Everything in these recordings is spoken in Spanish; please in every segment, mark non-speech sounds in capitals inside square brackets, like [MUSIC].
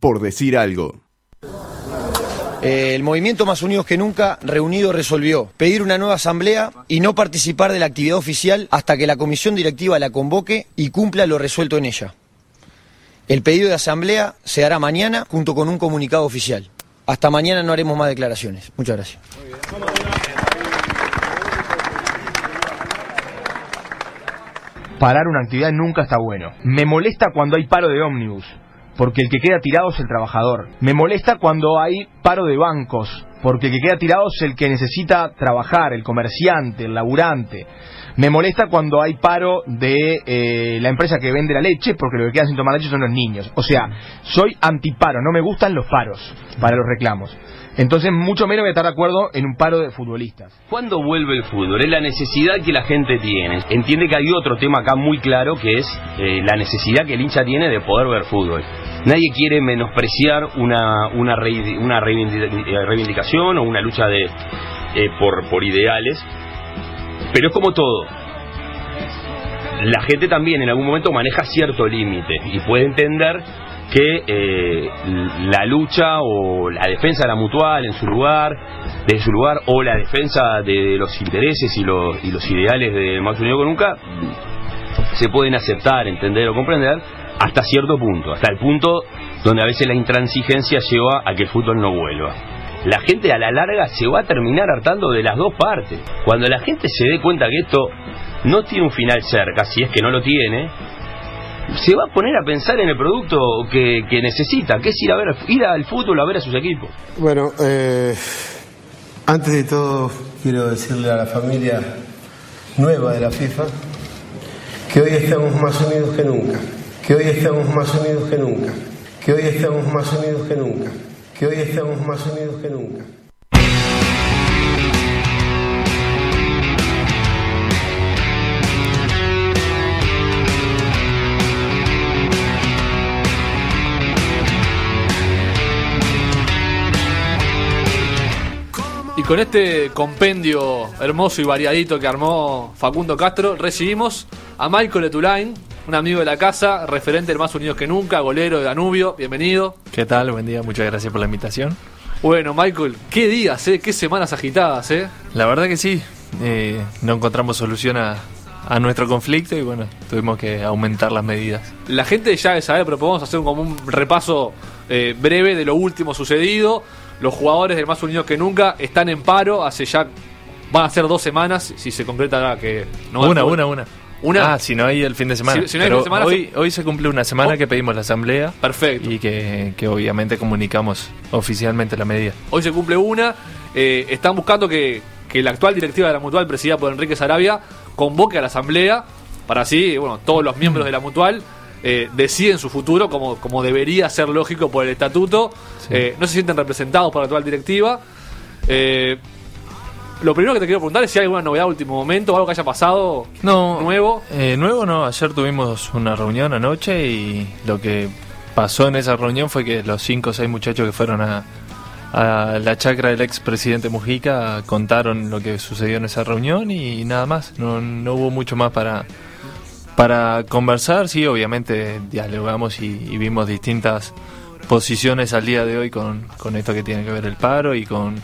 por decir algo. Eh, el movimiento Más Unidos que Nunca, reunido, resolvió pedir una nueva asamblea y no participar de la actividad oficial hasta que la comisión directiva la convoque y cumpla lo resuelto en ella. El pedido de asamblea se hará mañana junto con un comunicado oficial. Hasta mañana no haremos más declaraciones. Muchas gracias. Parar una actividad nunca está bueno. Me molesta cuando hay paro de ómnibus porque el que queda tirado es el trabajador. Me molesta cuando hay paro de bancos, porque el que queda tirado es el que necesita trabajar, el comerciante, el laburante. Me molesta cuando hay paro de eh, la empresa que vende la leche, porque lo que queda sin tomar leche son los niños. O sea, soy antiparo, no me gustan los paros para los reclamos. Entonces, mucho menos voy a estar de acuerdo en un paro de futbolistas. ¿Cuándo vuelve el fútbol? Es la necesidad que la gente tiene. Entiende que hay otro tema acá muy claro que es eh, la necesidad que el hincha tiene de poder ver fútbol. Nadie quiere menospreciar una, una, una reivindicación o una lucha de, eh, por, por ideales, pero es como todo. La gente también en algún momento maneja cierto límite y puede entender que eh, la lucha o la defensa de la mutual en su lugar, de su lugar, o la defensa de los intereses y los, y los ideales de Más Unido con Nunca, se pueden aceptar, entender o comprender hasta cierto punto, hasta el punto donde a veces la intransigencia lleva a que el fútbol no vuelva. La gente a la larga se va a terminar hartando de las dos partes. Cuando la gente se dé cuenta que esto no tiene un final cerca, si es que no lo tiene, se va a poner a pensar en el producto que, necesita, que es ir a ver ir al fútbol a ver a sus equipos. Bueno, eh, antes de todo quiero decirle a la familia nueva de la FIFA que hoy estamos más unidos que nunca, que hoy estamos más unidos que nunca, que hoy estamos más unidos que nunca, que hoy estamos más unidos que nunca. Con este compendio hermoso y variadito que armó Facundo Castro, recibimos a Michael Etulain, un amigo de la casa, referente del Más Unidos que Nunca, golero de Danubio. Bienvenido. ¿Qué tal? Buen día, muchas gracias por la invitación. Bueno, Michael, qué días, ¿eh? qué semanas agitadas, ¿eh? La verdad que sí, eh, no encontramos solución a, nuestro conflicto y bueno, tuvimos que aumentar las medidas. La gente ya debe saber, pero podemos hacer como un repaso eh, breve de lo último sucedido. Los jugadores del Más Unidos que Nunca están en paro hace ya. Van a ser dos semanas, si se concreta que no Una, una, una. Una. Ah, si no hay el fin de semana. hoy, hoy se cumple una semana oh. que pedimos la asamblea. Perfecto. Y que, obviamente comunicamos oficialmente la medida. Hoy se cumple una. Eh, están buscando que, que la actual directiva de la Mutual, presidida por Enrique Sarabia, convoque a la asamblea para así, bueno, todos los miembros de la Mutual eh, deciden su futuro como, como debería ser lógico por el estatuto. Eh, no se sienten representados por la actual directiva. Eh, lo primero que te quiero preguntar es si hay alguna novedad de último momento algo que haya pasado no, nuevo. nuevo no, ayer tuvimos una reunión anoche y lo que pasó en esa reunión fue que los cinco o seis muchachos que fueron a, a la chacra del ex presidente Mujica contaron lo que sucedió en esa reunión y nada más, no, no hubo mucho más para, para conversar, sí, obviamente dialogamos y, vimos distintas posiciones al día de hoy con, esto que tiene que ver el paro y con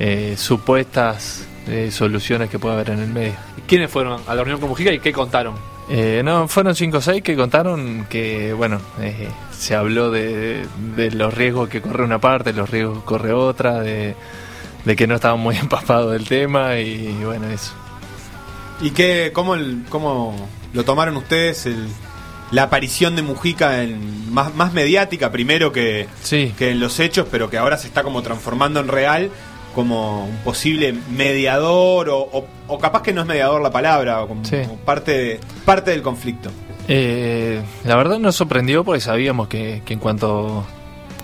eh, supuestas eh, soluciones que puede haber en el medio. ¿Quiénes fueron a la reunión con Mujica y qué contaron? Eh, no, fueron cinco o seis que contaron que, bueno, se habló de, los riesgos que corre una parte, los riesgos que corre otra, de, que no estaban muy [LAUGHS] empapados del tema y, bueno, eso. ¿Y qué, cómo, el, cómo lo tomaron ustedes la aparición de Mujica en, más, más mediática primero que, que en los hechos, pero que ahora se está como transformando en real como un posible mediador o, o, capaz que no es mediador la palabra, como, parte, parte del conflicto. Eh, la verdad nos sorprendió porque sabíamos que, en cuanto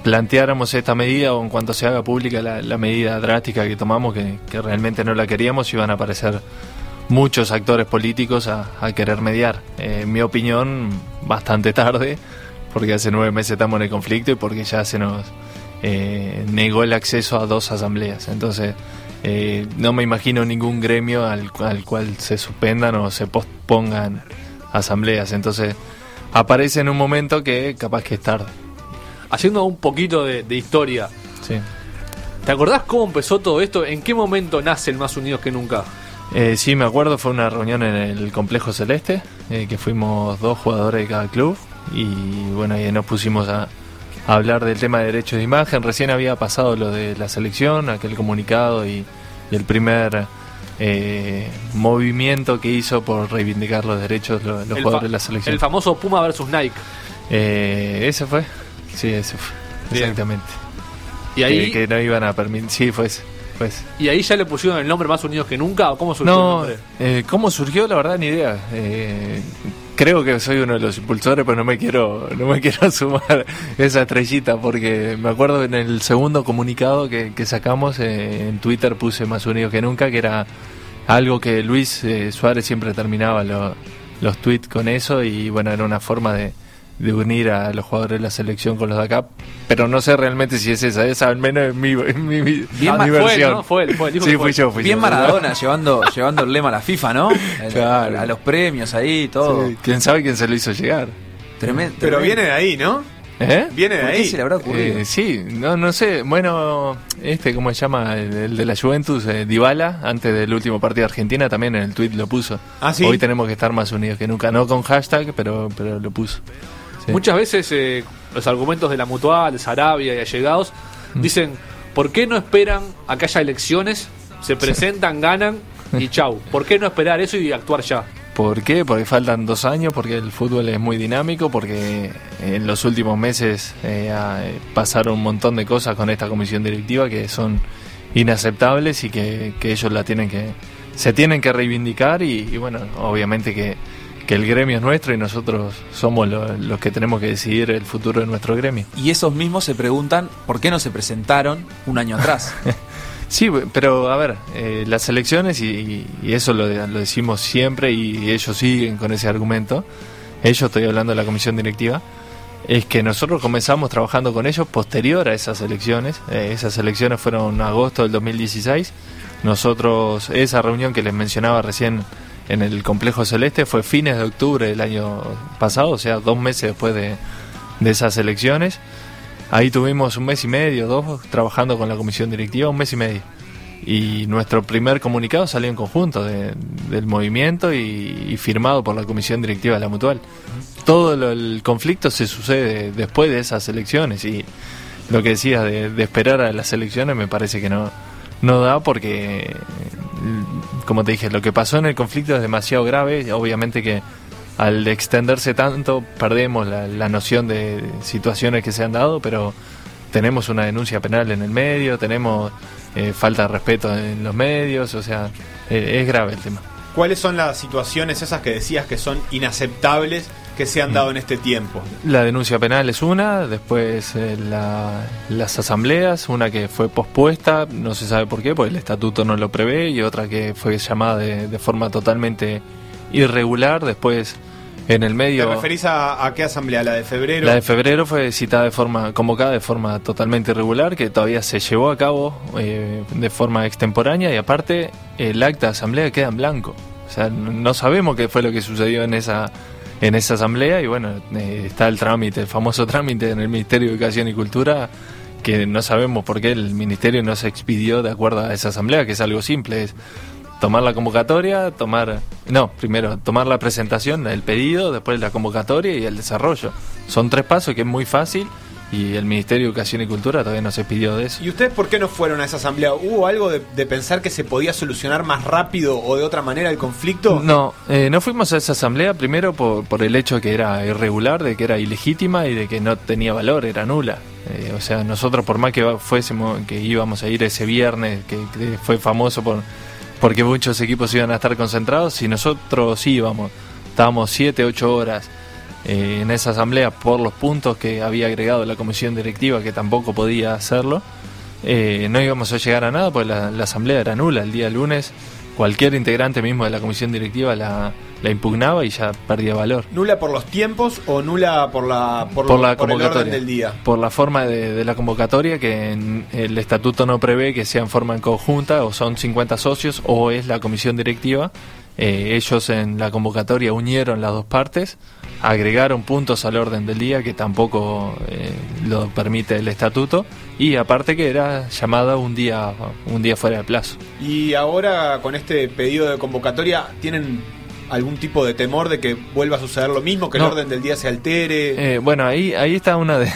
planteáramos esta medida o en cuanto se haga pública la, medida drástica que tomamos, que, que realmente no la queríamos, iban a aparecer muchos actores políticos a, querer mediar. Eh, en mi opinión, bastante tarde, porque hace nueve meses estamos en el conflicto y porque ya se nos eh, negó el acceso a dos asambleas. Entonces, eh, no me imagino ningún gremio al, al, cual se suspendan o se pospongan asambleas. Entonces, aparece en un momento que capaz que es tarde. haciendo un poquito de, de historia. Sí. ¿Te acordás cómo empezó todo esto? ¿En qué momento nace el Más Unidos que Nunca? Eh, sí, me acuerdo, fue una reunión en el Complejo Celeste, eh, que fuimos dos jugadores de cada club y bueno, ahí nos pusimos a, a hablar del tema de derechos de imagen. Recién había pasado lo de la selección, aquel comunicado y, y el primer eh, movimiento que hizo por reivindicar los derechos los, los jugadores de la selección. El famoso Puma versus Nike. Eh, ¿Ese fue? Sí, ese fue. Bien. Exactamente. Y ahí, Que, que no iban a permitir. Sí, fue ese. Y ahí ya le pusieron el nombre Más Unidos que Nunca. ¿O cómo surgió el No, nombre? eh, ¿cómo surgió? La verdad, ni idea. Eh, creo que soy uno de los impulsores, pero no me quiero no me [LAUGHS] quiero sumar esa estrellita, porque me acuerdo en el segundo comunicado que, que sacamos eh, en Twitter puse más unidos que nunca, que era algo que Luis eh, Suárez siempre terminaba lo- los tweets con eso, y bueno, era una forma de, de unir a los jugadores de la selección con los de acá, pero no sé realmente si es esa, esa al menos es mi, mi, mi- Bien mi fue él. ¿no? Fue él, fue él, dijo sí, que fue fui yo, fui Bien yo. Maradona llevando, llevando el lema a la FIFA, ¿no? [LAUGHS] El- Claro. A los premios ahí, todo. Sí, ¿Quién sabe quién se lo hizo llegar? Tremendo. Pero tremendo. viene de ahí, ¿no? ¿Eh? Viene de ¿Por qué ahí. se le habrá ocurrido? Eh, sí, no, no sé. Bueno, este, ¿cómo se llama? El, el de la Juventus, eh, Dybala, antes del último partido de Argentina, también en el tweet lo puso. Ah, ¿sí? Hoy tenemos que estar más unidos que nunca. No con hashtag, pero, pero lo puso. Sí. Muchas veces eh, los argumentos de la Mutual, de Sarabia y allegados Mm. dicen, ¿por qué no esperan a que haya elecciones? Se presentan, ganan y [LAUGHS] chau. ¿Por qué no esperar eso y actuar ya? ¿Por qué? Porque faltan dos años, porque el fútbol es muy dinámico, porque en los últimos meses eh, eh, pasaron un montón de cosas con esta comisión directiva que son inaceptables y que, que ellos la tienen que se tienen que reivindicar y, y bueno, obviamente que, que el gremio es nuestro y nosotros somos lo- los que tenemos que decidir el futuro de nuestro gremio. Y esos mismos se preguntan por qué no se presentaron un año atrás. [LAUGHS] Sí, pero a ver, eh, las elecciones, y, y eso lo decimos siempre, y ellos siguen con ese argumento, ellos estoy hablando de la comisión directiva, es que nosotros comenzamos trabajando con ellos posterior a esas elecciones. Eh, esas elecciones fueron en agosto del 2016. Nosotros, esa reunión que les mencionaba recién en el complejo celeste fue fines de octubre del año pasado, o sea, dos meses después de, de esas elecciones. Ahí tuvimos un mes y medio, dos, trabajando con la comisión directiva, un mes y medio. Y nuestro primer comunicado salió en conjunto de- del movimiento y, firmado por la comisión directiva de la Mutual. Todo lo- el conflicto se sucede después de esas elecciones y lo que decías de, de esperar a las elecciones me parece que no, no da porque, como te dije, lo que pasó en el conflicto es demasiado grave. Obviamente que al extenderse tanto perdemos la, noción de situaciones que se han dado, pero tenemos una denuncia penal en el medio, tenemos eh, falta de respeto en los medios, o sea, eh, es grave el tema. ¿Cuáles son las situaciones esas que decías que son inaceptables que se han dado en este tiempo? La denuncia penal es una, después eh, la- las asambleas, una que fue pospuesta, no se sabe por qué, porque el estatuto no lo prevé, y otra que fue llamada de, de forma totalmente irregular, después en el ¿Te medio... referís a, a qué asamblea? ¿La de febrero? La de febrero fue citada de forma, convocada de forma totalmente irregular, que todavía se llevó a cabo eh, de forma extemporánea y aparte el acta de asamblea queda en blanco. O sea, no sabemos qué fue lo que sucedió en esa en esa asamblea y bueno, eh, está el trámite, el famoso trámite en el Ministerio de Educación y Cultura que no sabemos por qué el ministerio no se expidió de acuerdo a esa asamblea, que es algo simple, es tomar la convocatoria, tomar, no, primero tomar la presentación, el pedido, después la convocatoria y el desarrollo. Son tres pasos que es muy fácil y el Ministerio de Educación y Cultura todavía no se pidió de eso. ¿Y ustedes por qué no fueron a esa asamblea? ¿Hubo algo de, de pensar que se podía solucionar más rápido o de otra manera el conflicto? No, eh, no fuimos a esa asamblea primero por, por el hecho que era irregular, de que era ilegítima y de que no tenía valor, era nula. Eh, o sea, nosotros por más que fuésemos, que íbamos a ir ese viernes, que, que fue famoso por porque muchos equipos iban a estar concentrados, si nosotros íbamos, estábamos 7, 8 horas eh, en esa asamblea por los puntos que había agregado la comisión directiva, que tampoco podía hacerlo, eh, no íbamos a llegar a nada, porque la, la asamblea era nula. El día lunes cualquier integrante mismo de la comisión directiva la, la impugnaba y ya perdía valor. ¿Nula por los tiempos o nula por la por, Por lo- la por el orden convocatoria. del día? Por la forma de, de la convocatoria, que en el estatuto no prevé que sea en forma en conjunta, o son 50 socios, o es la comisión directiva Eh, ellos en la convocatoria unieron las dos partes, agregaron puntos al orden del día que tampoco eh, lo permite el estatuto y aparte que era llamada un día un día fuera de plazo. Y ahora con este pedido de convocatoria, ¿tienen algún tipo de temor de que vuelva a suceder lo mismo, que No. el orden del día se altere? Eh, bueno, ahí, ahí está una de,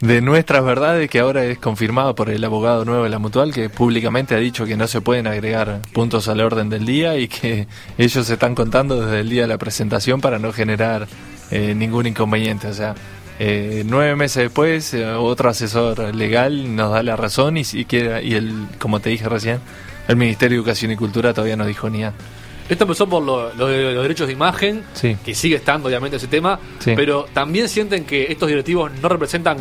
de nuestras verdades que ahora es confirmada por el abogado nuevo de la Mutual, que públicamente ha dicho que no se pueden agregar puntos al orden del día y que [LAUGHS] ellos se están contando desde el día de la presentación para no generar eh, ningún inconveniente. O sea, eh, nueve meses después, eh, otro asesor legal nos da la razón y, si quiere- y el, como te dije recién, el Ministerio de Educación y Cultura todavía no dijo ni nada. Esto empezó por lo, lo de los derechos de imagen, Sí. que sigue estando obviamente ese tema, Sí. pero también sienten que estos directivos no representan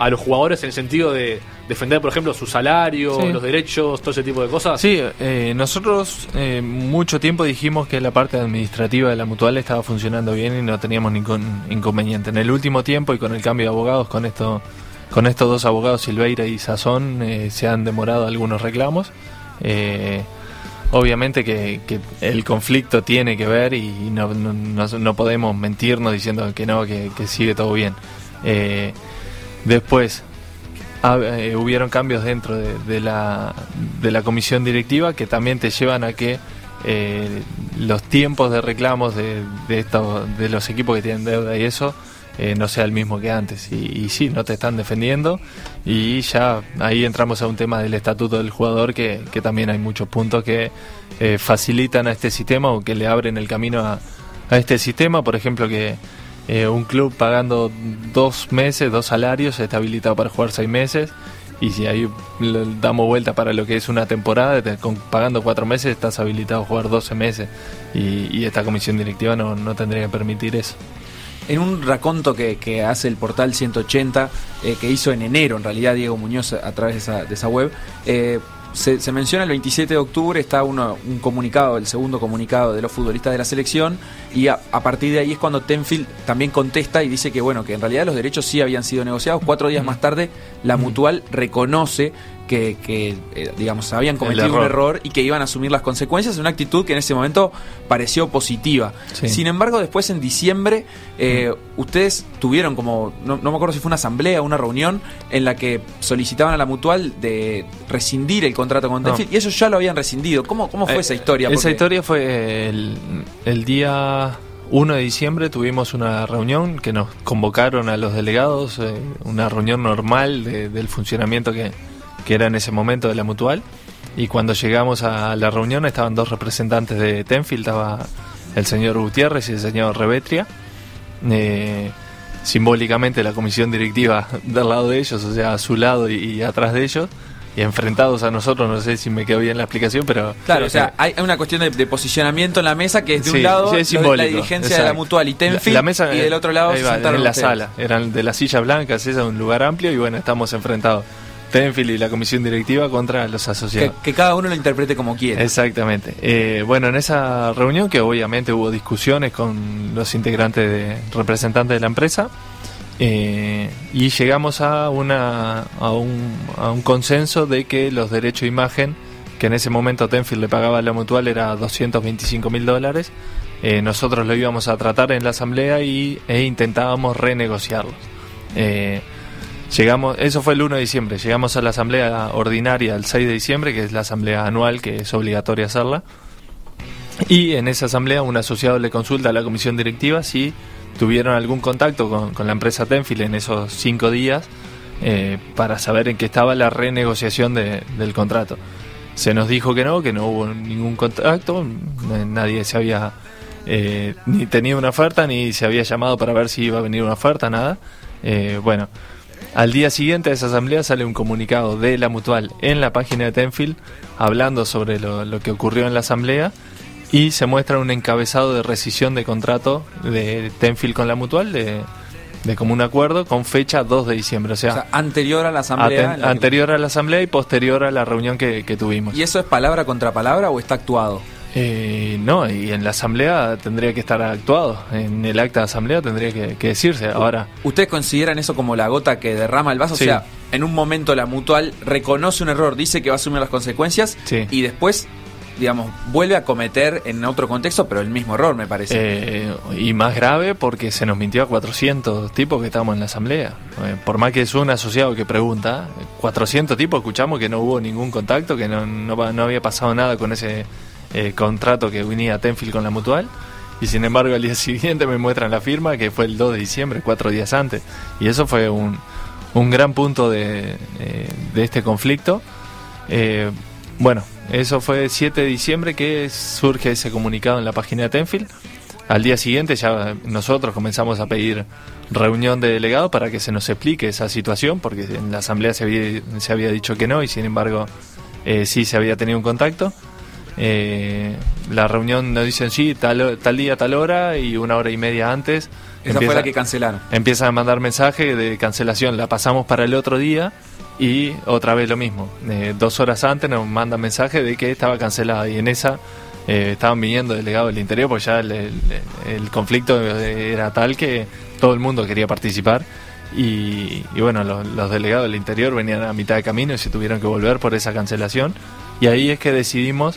a los jugadores en el sentido de defender, por ejemplo, su salario, Sí. los derechos, todo ese tipo de cosas. Sí, eh, nosotros eh, mucho tiempo dijimos que la parte administrativa de la mutual estaba funcionando bien y no teníamos ningún inconveniente. En el último tiempo y con el cambio de abogados, con esto, con estos dos abogados, Silveira y Sazón, eh, se han demorado algunos reclamos. Eh, obviamente que, que el conflicto tiene que ver y no, no, no- no podemos mentirnos diciendo que no, que, que sigue todo bien. Eh, después, ha- eh, hubieron cambios dentro de, la, de la comisión directiva que también te llevan a que eh, los tiempos de reclamos de, estos- de los equipos que tienen deuda y eso eh, no sea el mismo que antes. Y, sí, no te están defendiendo y ya ahí entramos a un tema del estatuto del jugador que, que también hay muchos puntos que facilitan a este sistema o que le abren el camino a, a este sistema. Por ejemplo, que eh, un club pagando dos meses, dos salarios, está habilitado para jugar seis meses. Y si ahí damos vuelta para lo que es una temporada, pagando cuatro meses estás habilitado a jugar 12 meses. Y, esta comisión directiva no, no tendría que permitir eso. En un raconto que, que hace el portal 180, eh, que hizo en enero en realidad Diego Muñoz a través de esa, de esa web, eh, se, se menciona el 27 de octubre, está uno, un comunicado, el segundo comunicado de los futbolistas de la selección, y a, a partir de ahí es cuando Tenfield también contesta y dice que bueno, que en realidad los derechos sí habían sido negociados. Cuatro días más tarde, la mutual reconoce que, que, eh, digamos, habían cometido un error. y que iban a asumir las consecuencias, una actitud que en ese momento pareció positiva. Sí. Sin embargo, después en diciembre, eh, ustedes tuvieron como, no, no me acuerdo si fue una asamblea o una reunión en la que solicitaban a la mutual de rescindir el contrato con No. Y ellos ya lo habían rescindido. ¿Cómo, cómo fue Eh, esa historia? Esa historia fue el, el día 1 de diciembre tuvimos una reunión que nos convocaron a los delegados, eh, una reunión normal de- del funcionamiento que, que era en ese momento de la mutual. Y cuando llegamos a la reunión estaban dos representantes de Tenfield, estaba el señor Gutiérrez y el señor Revetria. Eh, simbólicamente la comisión directiva [LAUGHS] del lado de ellos, o sea, a su lado y, y atrás de ellos, y enfrentados a nosotros, no sé si me quedó bien la explicación, pero... Claro, o eh, sea, hay hay una cuestión de, de posicionamiento en la mesa que es de un lado es la dirigencia de la mutual y Tenfield La- la mesa, y del otro lado va, en la ustedes. sala, eran de las sillas blancas, esa un lugar amplio y bueno, estamos enfrentados Tenfield y la comisión directiva contra los Que, asociados. que cada uno lo interprete como quiera. Exactamente. Eh, bueno, en esa reunión que obviamente hubo discusiones con los integrantes de representantes de la empresa eh, y llegamos a una a un, a un consenso de que los derechos de imagen que en ese momento Tenfield le pagaba a la mutual era 225 mil dólares. eh, nosotros lo íbamos a tratar en la asamblea y, e intentábamos renegociarlos. Eh, Llegamos, eso fue el 1 de diciembre, llegamos a la asamblea ordinaria el 6 de diciembre, que es la asamblea anual, que es obligatoria hacerla. Y en esa asamblea un asociado le consulta a la comisión directiva si tuvieron algún contacto con, con la empresa Tenfield en esos cinco días eh, para saber en qué estaba la renegociación de- del contrato. Se nos dijo que no, que no hubo ningún contacto, nadie se había eh, ni tenido una oferta ni se había llamado para ver si iba a venir una oferta, nada. Eh, bueno, al día siguiente de esa asamblea sale un comunicado de la mutual en la página de Tenfield hablando sobre lo, lo que ocurrió en la asamblea y se muestra un encabezado de rescisión de contrato de Tenfield con la mutual de, de común acuerdo con fecha 2 de diciembre, o sea, O sea, anterior a la asamblea. aten- que- anterior a la asamblea y posterior a la reunión que, que tuvimos. ¿Y eso es palabra contra palabra o está actuado? Eh, no, y en la asamblea tendría que estar actuado, en el acta de asamblea tendría que, que decirse. Ahora, ¿Ustedes consideran eso como la gota que derrama el vaso? Sí. O sea, en un momento la mutual reconoce un error, dice que va a asumir las consecuencias Sí. y después digamos, vuelve a cometer en otro contexto, pero el mismo error, me parece. Eh, y más grave porque se nos mintió a 400 tipos que estábamos en la asamblea. Eh, por más que es un asociado que pregunta, 400 tipos escuchamos que no hubo ningún contacto, que no, no, no había pasado nada con ese eh, contrato que unía Tenfield con la Mutual. Y sin embargo, al día [LAUGHS] siguiente me muestran la firma que fue el 2 de diciembre, cuatro días antes. Y eso fue un, un gran punto de, eh, de este conflicto. Eh, bueno, eso fue el 7 de diciembre que surge ese comunicado en la página de Tenfield. Al día siguiente ya nosotros comenzamos a pedir reunión de delegados para que se nos explique esa situación, porque en la asamblea se había, se había dicho que no y sin embargo eh, sí se había tenido un contacto. Eh, la reunión nos dicen sí, tal, tal día, tal hora y una hora y media antes. Esa fue la que cancelaron. Empiezan a mandar mensaje de cancelación, la pasamos para el otro día y otra vez lo mismo. Eh, dos horas antes nos mandan mensaje de que estaba cancelada y en esa eh, estaban viniendo delegados del interior porque ya el, el- el conflicto era tal que todo el mundo quería participar y, y bueno, los, los delegados del interior venían a mitad de camino y se tuvieron que volver por esa cancelación y ahí es que decidimos,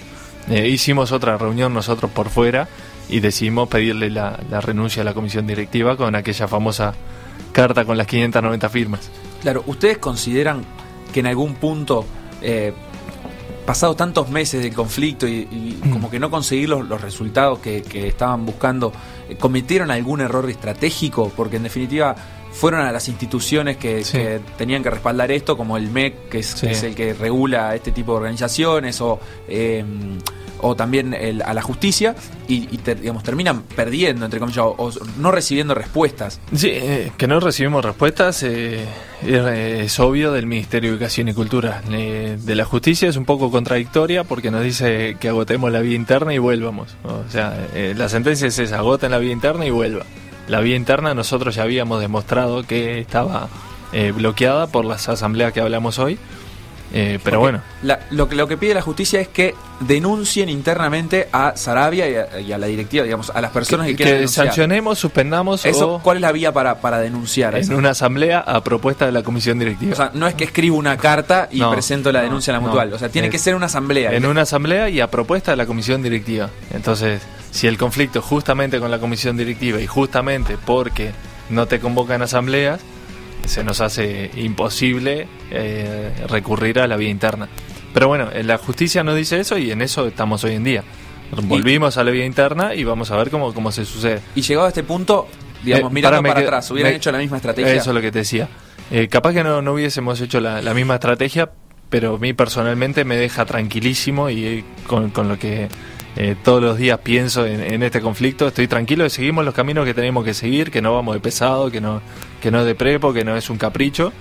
eh, hicimos otra reunión nosotros por fuera y decidimos pedirle la, la renuncia a la comisión directiva con aquella famosa carta con las 590 firmas. Claro, ¿ustedes consideran que en algún punto, eh, pasados tantos meses del conflicto y, y Mm. como que no conseguir los, los resultados que, que estaban buscando, eh, cometieron algún error estratégico? Porque en definitiva fueron a las instituciones que, Sí. que tenían que respaldar esto, como el MEC, que es, Sí. es el que regula este tipo de organizaciones, o, eh, o también el- a la justicia, y, y te- digamos, terminan perdiendo, entre comillas, o, o no recibiendo respuestas. Sí, eh, que no recibimos respuestas eh, es, es obvio del Ministerio de Educación y Cultura. Eh, de la justicia es un poco contradictoria porque nos dice que agotemos la vía interna y vuelvamos. O sea, eh, la sentencia es esa, agoten la vía interna y vuelva. La vía interna nosotros ya habíamos demostrado que estaba eh, bloqueada por las asambleas que hablamos hoy. Eh, pero Porque bueno, la- lo, que, lo que pide la justicia es que denuncien internamente a Sarabia y a, y a la directiva, digamos, a las personas que, que, quieren denunciar. sancionemos, suspendamos Eso, o ¿Cuál es la vía para, para denunciar? en eso? una asamblea a propuesta de la comisión directiva. O sea, no es que escribo una carta y No, presento la no, denuncia a la no. mutual. O sea, tiene Es- que ser una asamblea. en una asamblea y a propuesta de la comisión directiva. Entonces, si el conflicto es justamente con la comisión directiva y justamente porque no te convocan asambleas, se nos hace imposible eh, recurrir a la vía interna. Pero bueno, en la justicia nos dice eso y en eso estamos hoy en día. Volvimos a la vía interna y vamos a ver cómo, cómo se sucede. Y llegado a este punto, digamos, Eh, mirando para atrás, hubieran me- hecho la misma estrategia. Eso es lo que te decía. Eh, capaz que no, no hubiésemos hecho la, la misma estrategia, pero a mí personalmente me deja tranquilísimo y eh, con, con lo que eh, todos los días pienso en, en este conflicto, estoy tranquilo, seguimos los caminos que tenemos que seguir, que no vamos de pesado, que no, que no es de prepo, que no es un capricho.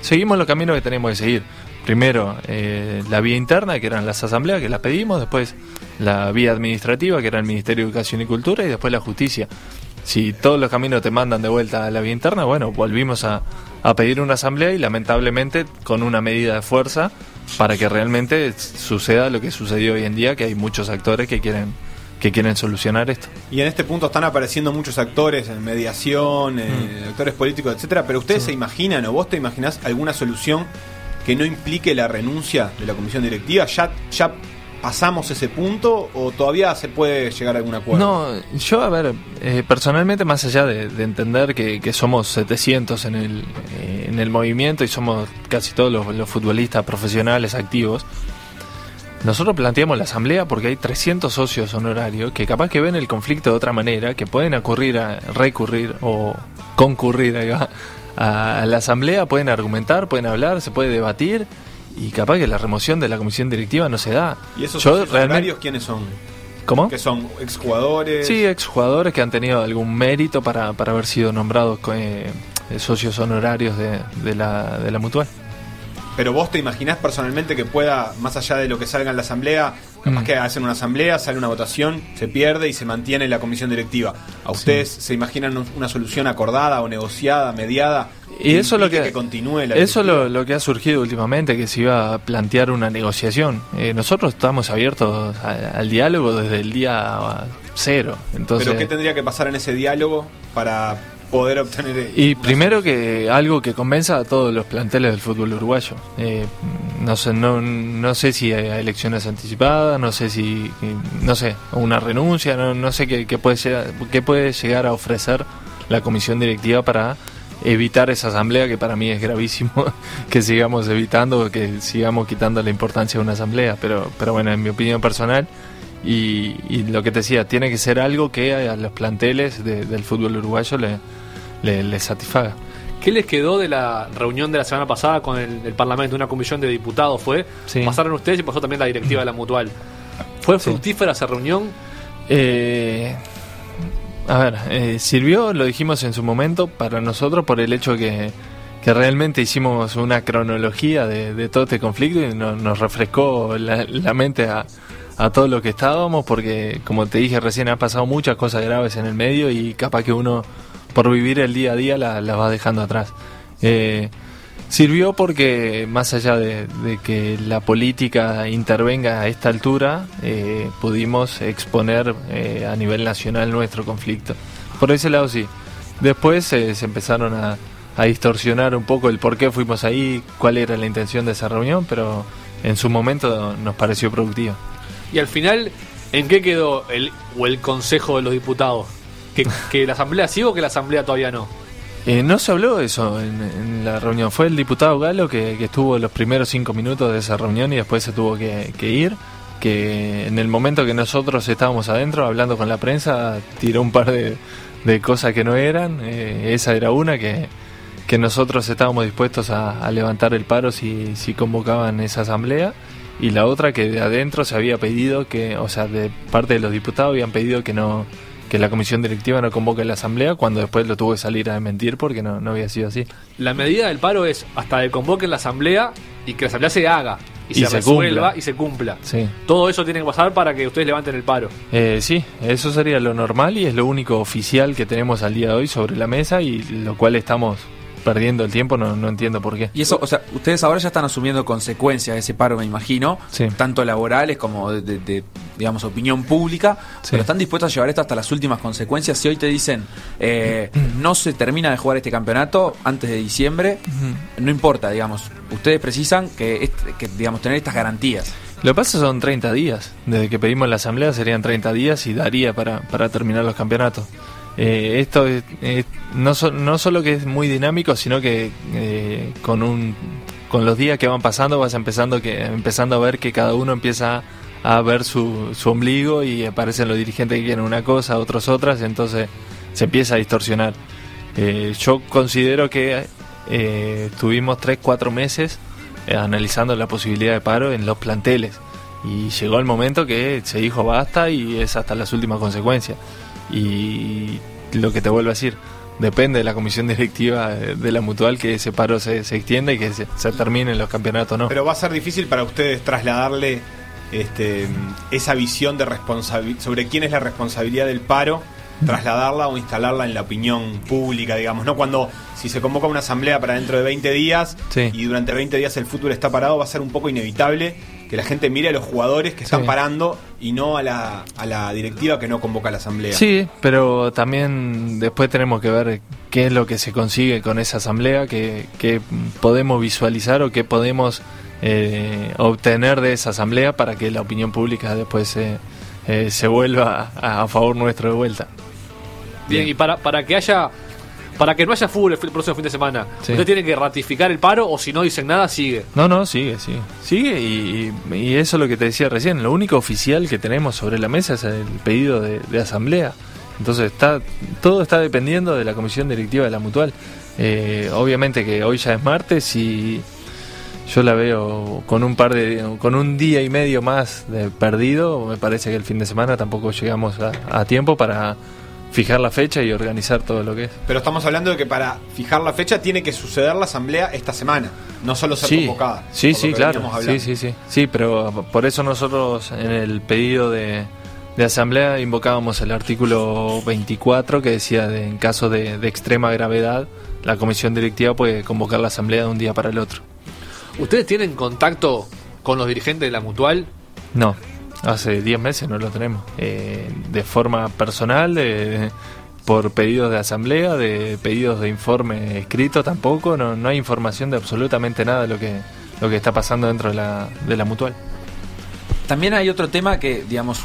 Seguimos los caminos que tenemos que seguir. Primero, eh, la vía interna, que eran las asambleas, que las pedimos, después la vía administrativa, que era el Ministerio de Educación y Cultura, y después la justicia. Si todos los caminos te mandan de vuelta a la vía interna, bueno, volvimos a, a pedir una asamblea y lamentablemente con una medida de fuerza para que realmente suceda lo que sucedió hoy en día, que hay muchos actores que quieren que quieren solucionar esto. Y en este punto están apareciendo muchos actores en mediación, eh, actores políticos, etcétera. Pero ustedes se imaginan o vos te imaginás alguna solución que no implique la renuncia de la comisión directiva. ¿Ya, ya pasamos ese punto o todavía se puede llegar a algún acuerdo? No, yo, a ver, eh, personalmente, más allá de, de entender que, que somos 700 en el, eh, en el movimiento y somos casi todos los, los futbolistas profesionales activos, nosotros planteamos la asamblea porque hay 300 socios honorarios que capaz que ven el conflicto de otra manera, que pueden ocurrir a recurrir o concurrir a, a la asamblea, pueden argumentar, pueden hablar, se puede debatir y capaz que la remoción de la comisión directiva no se da. ¿Y esos Yo socios realmente- honorarios quiénes son? ¿Cómo? ¿Que son exjugadores? Sí, exjugadores que han tenido algún mérito para, para haber sido nombrados eh, socios honorarios de, de la, de la mutual. Pero vos te imaginás personalmente que pueda, más allá de lo que salga en la asamblea, capaz Mm. que hacen una asamblea, sale una votación, se pierde y se mantiene la comisión directiva. ¿A ustedes se imaginan un- una solución acordada o negociada, mediada? Y eso es lo que, continúe la eso lo, lo que ha surgido últimamente, que se iba a plantear una negociación. Eh, nosotros estamos abiertos a- al diálogo desde el día cero. Entonces, ¿Pero qué tendría que pasar en ese diálogo para poder obtener. Y primero que algo que convenza a todos los planteles del fútbol uruguayo. Eh, no sé, no, no sé si hay elecciones anticipadas, no sé si, no sé, una renuncia, no, no sé qué, qué puede llegar, qué puede llegar a ofrecer la comisión directiva para evitar esa asamblea que para mí es gravísimo [LAUGHS] que sigamos evitando, que sigamos quitando la importancia de una asamblea, pero, pero bueno, en mi opinión personal y, y lo que te decía, tiene que ser algo que a los planteles de- del fútbol uruguayo le, le, le satisfaga. ¿Qué les quedó de la reunión de la semana pasada con el, el Parlamento? Una comisión de diputados fue. Sí. Pasaron ustedes y pasó también la directiva de la Mutual. ¿Fue Sí. fructífera esa reunión? Eh, a ver, eh, sirvió, lo dijimos en su momento, para nosotros por el hecho que, que realmente hicimos una cronología de, de todo este conflicto y no- nos refrescó la, la mente a, a todo lo que estábamos, porque como te dije recién, ha pasado muchas cosas graves en el medio y capaz que uno, por vivir el día a día, la, la va dejando atrás. Eh, Sirvió porque más allá de, que la política intervenga a esta altura, eh, pudimos exponer eh, a nivel nacional nuestro conflicto. Por ese lado sí. Después se empezaron a, a distorsionar un poco el por qué fuimos ahí, cuál era la intención de esa reunión, pero en su momento nos pareció productiva. Y al final, ¿en qué quedó el, o el Consejo de los Diputados? ¿Que, la Asamblea sí o que la Asamblea todavía no? Eh, no se habló de eso en, la reunión. Fue el diputado Galo que, estuvo los primeros cinco minutos de esa reunión y después se tuvo que, ir. Que en el momento que nosotros estábamos adentro hablando con la prensa, tiró un par de, cosas que no eran. Eh, esa era una que, que nosotros estábamos dispuestos a, a levantar el paro si, si convocaban esa asamblea. Y la otra que de adentro se había pedido que, o sea, de parte de los diputados habían pedido que no que la comisión directiva no convoque la asamblea cuando después lo tuvo que salir a desmentir porque no, no había sido así. La medida del paro es hasta que convoquen la Asamblea y que la Asamblea se haga y, Y se, se resuelva cumpla. y se cumpla. Sí. Todo eso tiene que pasar para que ustedes levanten el paro. Eh, sí, eso sería lo normal y es lo único oficial que tenemos al día de hoy sobre la mesa y lo cual estamos perdiendo el tiempo, no, no entiendo por qué. Y eso, o sea, ustedes ahora ya están asumiendo consecuencias de ese paro, me imagino, Sí. tanto laborales como de, de- de, digamos, opinión pública, Sí. pero están dispuestos a llevar esto hasta las últimas consecuencias. Si hoy te dicen, eh, [CLEARS THROAT] no se termina de jugar este campeonato antes de diciembre, no importa, digamos, ustedes precisan que, este- que digamos, tener estas garantías. Lo que pasa son 30 días. Desde que pedimos la asamblea serían 30 días y daría para, para terminar los campeonatos. Eh, esto es, no, no solo que es muy dinámico, sino que eh, con un con los días que van pasando vas empezando que empezando a ver que cada uno empieza a ver su, su ombligo y aparecen los dirigentes que quieren una cosa, otros otras, entonces se empieza a distorsionar. Eh, yo considero que estuvimos 3-4 meses analizando la posibilidad de paro en los planteles y llegó el momento que se dijo basta y es hasta las últimas consecuencias. Y lo que te vuelvo a decir, depende de la comisión directiva de la mutual que ese paro se, se extienda y que se, se termine en los campeonatos, ¿no? Pero va a ser difícil para ustedes trasladarle este, esa visión de sobre quién es la responsabilidad del paro, trasladarla o instalarla en la opinión pública, digamos, ¿no? Cuando si se convoca una asamblea para dentro de 20 días Sí. y durante 20 días el fútbol está parado, va a ser un poco inevitable que la gente mire a los jugadores que están Sí. parando y no a la, a la directiva que no convoca la asamblea. Sí, pero también después tenemos que ver qué es lo que se consigue con esa asamblea, qué, qué podemos visualizar o qué podemos eh, obtener de esa asamblea para que la opinión pública después se, eh, se vuelva a, a favor nuestro de vuelta. Bien, y para, para que haya. Para que no haya fútbol el, próximo fin de semana, Sí. ustedes tienen que ratificar el paro o si no dicen nada, sigue. No, no, sigue, sigue. Sigue y, y- y eso es lo que te decía recién. Lo único oficial que tenemos sobre la mesa es el pedido de, de asamblea. Entonces está todo está dependiendo de la comisión directiva de la mutual. Eh, obviamente que hoy ya es martes y yo la veo con un par de con un día y medio más de perdido. Me parece que el fin de semana tampoco llegamos a, a tiempo para fijar la fecha y organizar todo lo que es. Pero estamos hablando de que para fijar la fecha tiene que suceder la asamblea esta semana, no solo ser sí, convocada. Sí, sí, claro. Sí, sí, sí. Sí, pero por eso nosotros en el pedido de, de asamblea invocábamos el artículo 24 que decía de en caso de, de extrema gravedad la comisión directiva puede convocar la asamblea de un día para el otro. ¿Ustedes tienen contacto con los dirigentes de la mutual? No, hace 10 meses no lo tenemos. Eh, de forma personal, de- por pedidos de asamblea, de pedidos de informe escrito tampoco, no, no hay información de absolutamente nada de lo que, lo que está pasando dentro de la, de la mutual. También hay otro tema que, digamos,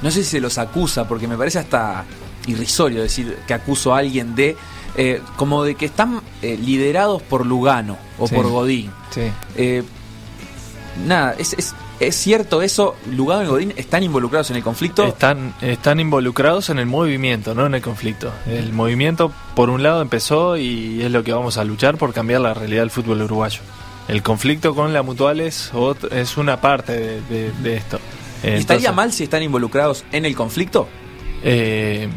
no sé si se los acusa, porque me parece hasta irrisorio decir que acuso a alguien de, eh, como de que están eh, liderados por Lugano o Sí. por Godín. Sí. Eh, nada, es, es, es cierto eso, Lugano y Godín están involucrados en el conflicto. Están, están involucrados en el movimiento, no en el conflicto. El movimiento, por un lado, empezó y es lo que vamos a luchar por cambiar la realidad del fútbol uruguayo. El conflicto con la mutual es, una parte de, de- de esto. ¿Y ¿Estaría Entonces, mal si están involucrados en el conflicto? eh,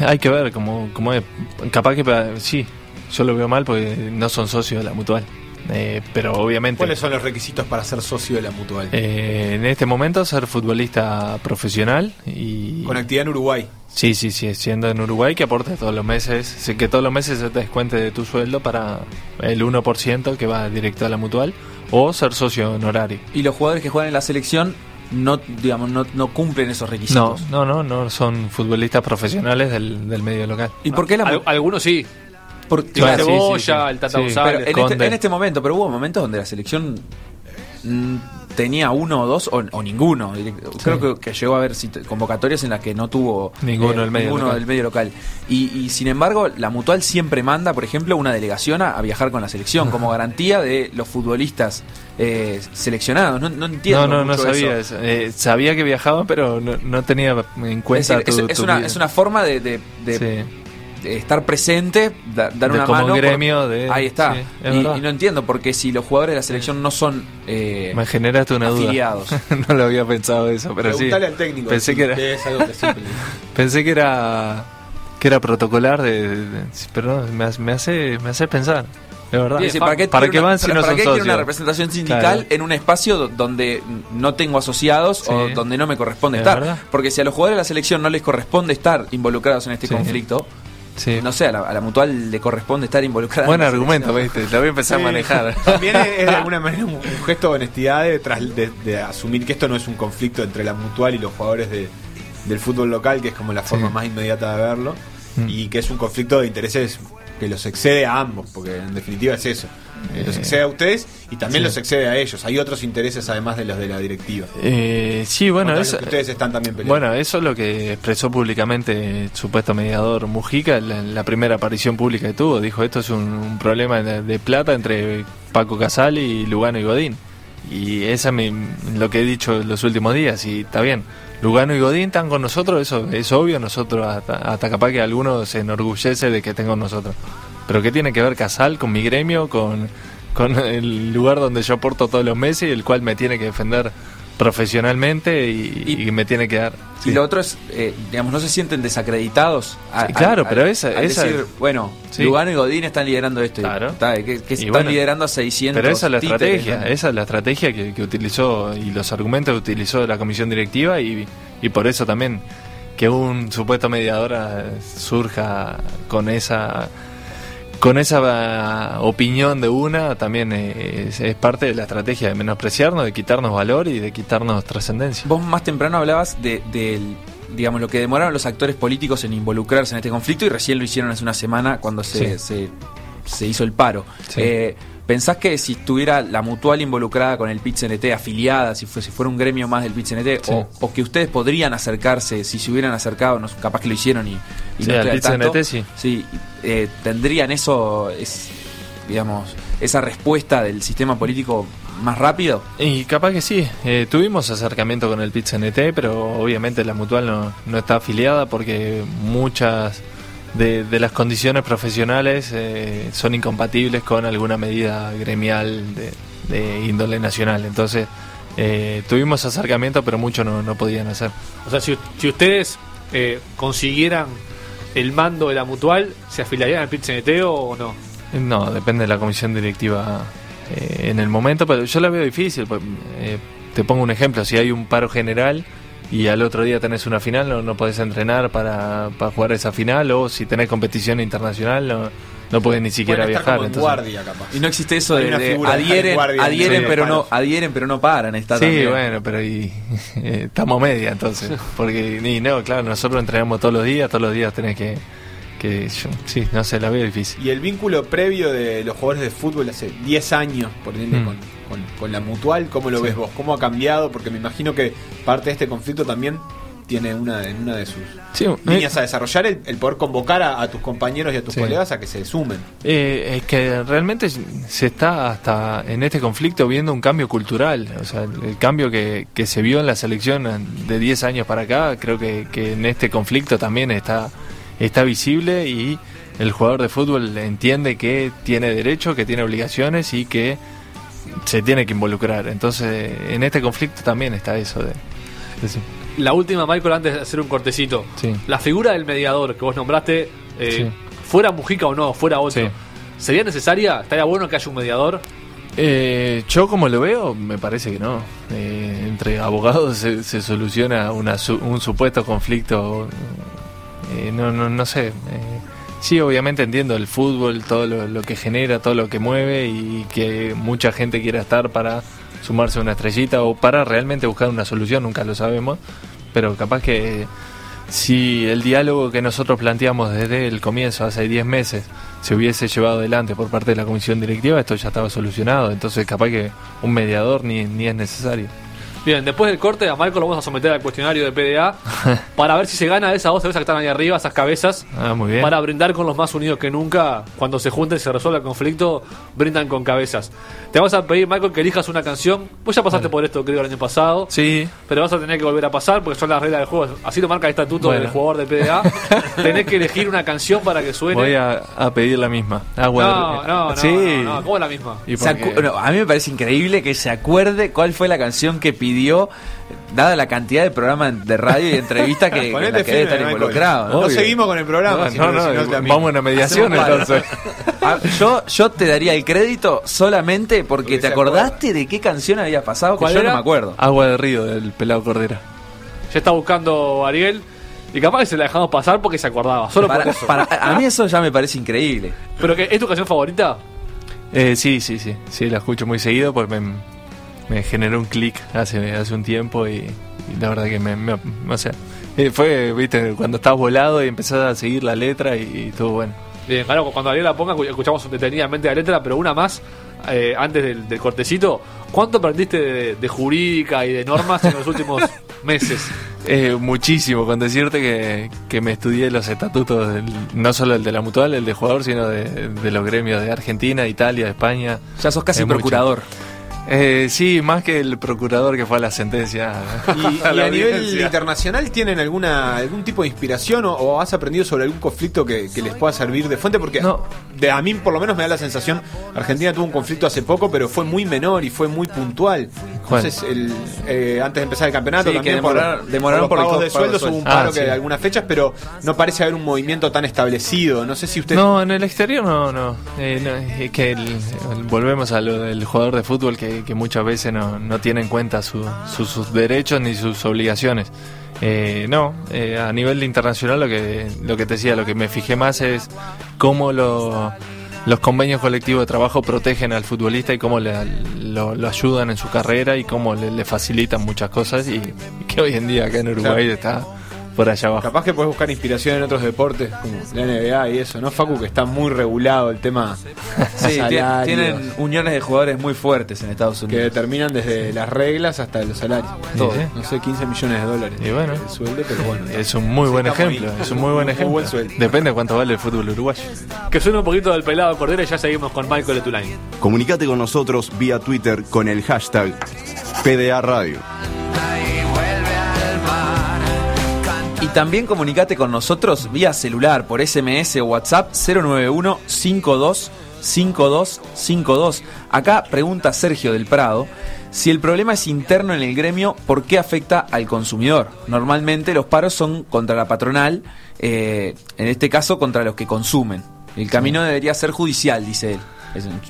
hay que ver cómo, cómo es. Capaz que sí, yo lo veo mal porque no son socios de la mutual. Eh, pero obviamente. ¿Cuáles son los requisitos para ser socio de la mutual? eh, en este momento ser futbolista profesional y Con actividad en Uruguay. Sí, sí, sí, siendo en Uruguay que aportes todos los meses, sí, que todos los meses se te descuente de tu sueldo para el 1% que va directo a la mutual o ser socio honorario. Y los jugadores que juegan en la selección no, digamos, no, no cumplen esos No, requisitos. no, no, no son futbolistas profesionales del, del medio local. ¿Y por qué la Al- algunos sí. Por- El Claro, sí, Cebolla, sí, sí. el Tata en, este, en este momento, pero hubo momentos donde la selección mm, tenía uno o dos o, o ninguno. Creo que, que llegó a haber convocatorias en las que no tuvo eh, Ninguno del medio ninguno local. del medio local. Y, y, sin embargo, la Mutual siempre manda, por ejemplo, una delegación a, a viajar con la selección como [LAUGHS] garantía de los futbolistas eh, seleccionados. No, no entiendo. No, no, no sabía eso. eso. Eh, sabía que viajaba, pero no, no tenía en Es, cuenta es- tu- es tu una, vida. es una forma de, de- de- Sí. Estar presente, da- dar De una como mano. por- gremio de- ahí está. sí, es y, no entiendo, porque si los jugadores de la selección no son eh, Me generaste una duda. [LAUGHS] no lo había pensado eso, pero sí. Preguntale al técnico. Pensé si que era, Es algo que siempre- [LAUGHS] pensé que era que era protocolar de, de- de- sí, pero no, me, hace- me hace me hace pensar, de verdad. ¿para qué, ¿Para qué una- van si para- no para son qué socios? una representación sindical Claro. en un espacio do- donde no tengo asociados o Sí. donde no me corresponde Es estar? verdad. Porque si a los jugadores de la selección no les corresponde estar involucrados en este Sí. conflicto, Sí. no sé, a la, a la mutual le corresponde estar involucrada. Buen argumento. ¿viste? Lo voy a empezar Sí. a manejar. [LAUGHS] También es, es de alguna manera un, un gesto de honestidad de, de- de asumir que esto no es un conflicto entre la mutual y los jugadores de- del fútbol local, que es como la forma Sí. más inmediata de verlo, Mm. y que es un conflicto de intereses que los excede a ambos, porque en definitiva es eso. Eh, Los excede a ustedes y también sí. los excede a ellos. Hay otros intereses además de los de la directiva. Eh, sí, bueno, eso, ustedes están también peleando. bueno, eso es lo que expresó públicamente el supuesto mediador Mujica en la, primera aparición pública que tuvo. Dijo, esto es un, un problema de, de plata entre Paco Casal y Lugano y Godín. Y esa es mi- lo que he dicho en los últimos días. Y está bien, Lugano y Godín están con nosotros, eso es obvio. Nosotros, hasta, hasta capaz que alguno se enorgullece de que estén con nosotros. Pero ¿qué tiene que ver Casal con mi gremio, con, con el lugar donde yo aporto todos los meses y el cual me tiene que defender profesionalmente y, y me tiene que dar? Y lo otro es, eh, digamos, no se sienten desacreditados. a- Sí, claro, al- pero al- esa- al esa- decir, bueno, Sí. Lugano y Godín están liderando esto. y Claro. está, que, que Y están bueno, liderando a 600 Pero esa es la títeres, estrategia, ¿no? esa es la estrategia que, que utilizó y los argumentos que utilizó la comisión directiva y, y por eso también que un supuesto mediador eh, surja con esa con esa ah, opinión de una también eh, es, es parte de la estrategia de menospreciarnos, de quitarnos valor y de quitarnos trascendencia. Vos más temprano hablabas de, digamos, lo que demoraron los actores políticos en involucrarse en este conflicto y recién lo hicieron hace una semana cuando se, se, se hizo el paro. Sí. Eh, ¿Pensás que si estuviera la mutual involucrada con el PIT-CNT, afiliada, si, fuese, si fuera un gremio más del PIT-CNT, Sí. o, o que ustedes podrían acercarse, si se hubieran acercado, no, capaz que lo hicieron y, y Sí, no al al tanto, PIT-CNT sí. eh, tendrían eso, es, digamos, esa respuesta del sistema político más rápido? Y capaz que sí, eh, tuvimos acercamiento con el PIT-CNT, pero obviamente la mutual no, no está afiliada porque muchas de, de las condiciones profesionales eh, son incompatibles con alguna medida gremial de, de índole nacional. Entonces, eh, tuvimos acercamiento, pero mucho no, no podían hacer. O sea, si, si ustedes eh, consiguieran el mando de la mutual, ¿se afiliarían al PIT-CNT o no? No, depende de la comisión directiva eh, en el momento, pero yo la veo difícil. pues, eh, te pongo un ejemplo, si hay un paro general y al otro día tenés una final, no, no podés entrenar para, para jugar esa final, o si tenés competición internacional, no, no pueden ni siquiera Pueden estar viajar. como en entonces- guardia, capaz. Y no existe eso Hay de, una de figura de adhieren, guardia adhieren, pero no, adhieren pero no paran, está Sí, también. bueno, pero y, [LAUGHS] eh, estamos media entonces. [LAUGHS] Porque, y no, claro, nosotros entrenamos todos los días, todos los días tenés que. Que yo- sí, no sé, la veo difícil. Y el vínculo previo de los jugadores de fútbol hace 10 años, por ejemplo, Mm. con, con- con la mutual, ¿cómo lo Sí. ves vos? ¿Cómo ha cambiado? Porque me imagino que parte de este conflicto también tiene una, en una de sus Sí, eh, líneas a desarrollar el, el poder convocar a, a tus compañeros y a tus Sí. colegas a que se sumen. Eh, es que realmente se está hasta en este conflicto viendo un cambio cultural. O sea, el cambio que, que se vio en la selección de 10 años para acá, creo que, que en este conflicto también está, está visible y el jugador de fútbol entiende que tiene derechos, que tiene obligaciones y que se tiene que involucrar. Entonces, en este conflicto también está eso de... de. La última, Michael, antes de hacer un cortecito. Sí. La figura del mediador que vos nombraste, eh, Sí. fuera Mujica o no, fuera otro, Sí. ¿sería necesaria? ¿Estaría bueno que haya un mediador? Eh, yo como lo veo, me parece que no. Eh, entre abogados se, se soluciona una un supuesto conflicto. Eh, no, no, no sé. eh, sí, obviamente entiendo el fútbol, todo lo, que genera, todo lo que mueve y que mucha gente quiera estar para sumarse a una estrellita o para realmente buscar una solución, nunca lo sabemos. Pero capaz que si el diálogo que nosotros planteamos desde el comienzo, hace 10 meses, se hubiese llevado adelante por parte de la comisión directiva, esto ya estaba solucionado. Entonces, capaz que un mediador ni, ni es necesario. Bien, después del corte, a Michael lo vamos a someter al cuestionario de PDA [LAUGHS] para ver si se gana esas dos cervezas que están ahí arriba, esas cabezas. Ah, muy bien. Para brindar con los más unidos que nunca. Cuando se junten y se resuelva el conflicto, brindan con cabezas. Te vamos a pedir, Michael, que elijas una canción. Vos ya pasaste por esto, creo, el año pasado. Sí, Pero vas a tener que volver a pasar porque son las reglas del juego. Así lo marca el estatuto Bueno. del jugador de PDA. [LAUGHS] Tenés que elegir una canción para que suene. voy a, a pedir la misma. Agua No, de- no, no, Sí. no, no, ¿Cómo es la misma? Y no, a mí me parece increíble que se acuerde cuál fue la canción que pidió, dada la cantidad de programas de radio y entrevistas que, [LAUGHS] en Ponete la que debe estar involucrado. ¿no? Seguimos con el programa. No, si no, no, no, si no es la misma. vamos a una mediación entonces. [LAUGHS] Ah, yo, yo te daría el crédito solamente porque, Porque te acordaste de qué canción había pasado, que ¿Cuál yo era? no me acuerdo. Agua de río del pelado Cordera. Ya está buscando Ariel. Y capaz que se la dejamos pasar porque se acordaba. Solo Para- por eso. para- a mí eso ya me parece increíble. ¿Pero que es tu canción favorita? Eh, sí, sí, sí. Sí, la escucho muy seguido porque me, me generó un clic hace, hace un tiempo y, y la verdad que me, me- o sea, eh, fue, viste, cuando estabas volado y empezás a seguir la letra y, y estuvo bueno. Bien, claro, cuando Ariel la ponga, escuchamos detenidamente la letra, pero una más, eh, antes del, del cortecito. ¿Cuánto aprendiste de, de jurídica y de normas en los últimos [LAUGHS] meses? Eh, muchísimo, con decirte que, que me estudié los estatutos, del- no solo el de la mutual, el de jugador, sino de, de los gremios de Argentina, Italia, España. Ya sos casi Es mucho. Eh, sí, más que el procurador que fue a la sentencia. Y, [LAUGHS] a y la a nivel internacional tienen alguna algún tipo de inspiración o, o has aprendido sobre algún conflicto que, que les pueda servir de fuente porque No. de, a mí por lo menos me da la sensación Argentina tuvo un conflicto hace poco pero fue muy menor y fue muy puntual. Entonces el, eh, antes de empezar el campeonato Sí, también que por, demoraron- demoraron por por los pagos de pago de sueldos hubo un paro Ah, que sí. de algunas fechas pero no parece haber un movimiento tan establecido no sé si usted No, en el exterior no, no. Eh, no, es que el- volvemos a lo del jugador de fútbol que, que muchas veces no, no tiene en cuenta su- su- sus derechos ni sus obligaciones. Eh, no, eh, a nivel internacional lo que, lo que te decía, lo que me fijé más es cómo lo- los convenios colectivos de trabajo protegen al futbolista y cómo le- lo, lo ayudan en su carrera y cómo le, le facilitan muchas cosas y, y que hoy en día acá en Uruguay está por allá abajo. Capaz que puedes buscar inspiración en otros deportes como la NBA y eso, ¿no, Facu? Que está muy regulado el tema Sí, salarios, tienen uniones de jugadores muy fuertes en Estados que Unidos. determinan desde las reglas hasta los salarios. Todo. sí. No sé, 15 millones de dólares. Y bueno. el sueldo, pero bueno. Es un muy buen ejemplo, es un muy buen Muy ejemplo. buen sueldo. Depende de cuánto vale el fútbol uruguayo. Que suene un poquito del pelado Cordera y ya seguimos con Michael Etulain. Comunicate con nosotros vía Twitter con el hashtag PDA Radio. También comunicate con nosotros vía celular por SMS o WhatsApp 091 52 52 52. Acá pregunta Sergio del Prado si el problema es interno en el gremio, ¿por qué afecta al consumidor? Normalmente los paros son contra la patronal, eh, en este caso contra los que consumen. El camino debería ser judicial, dice él.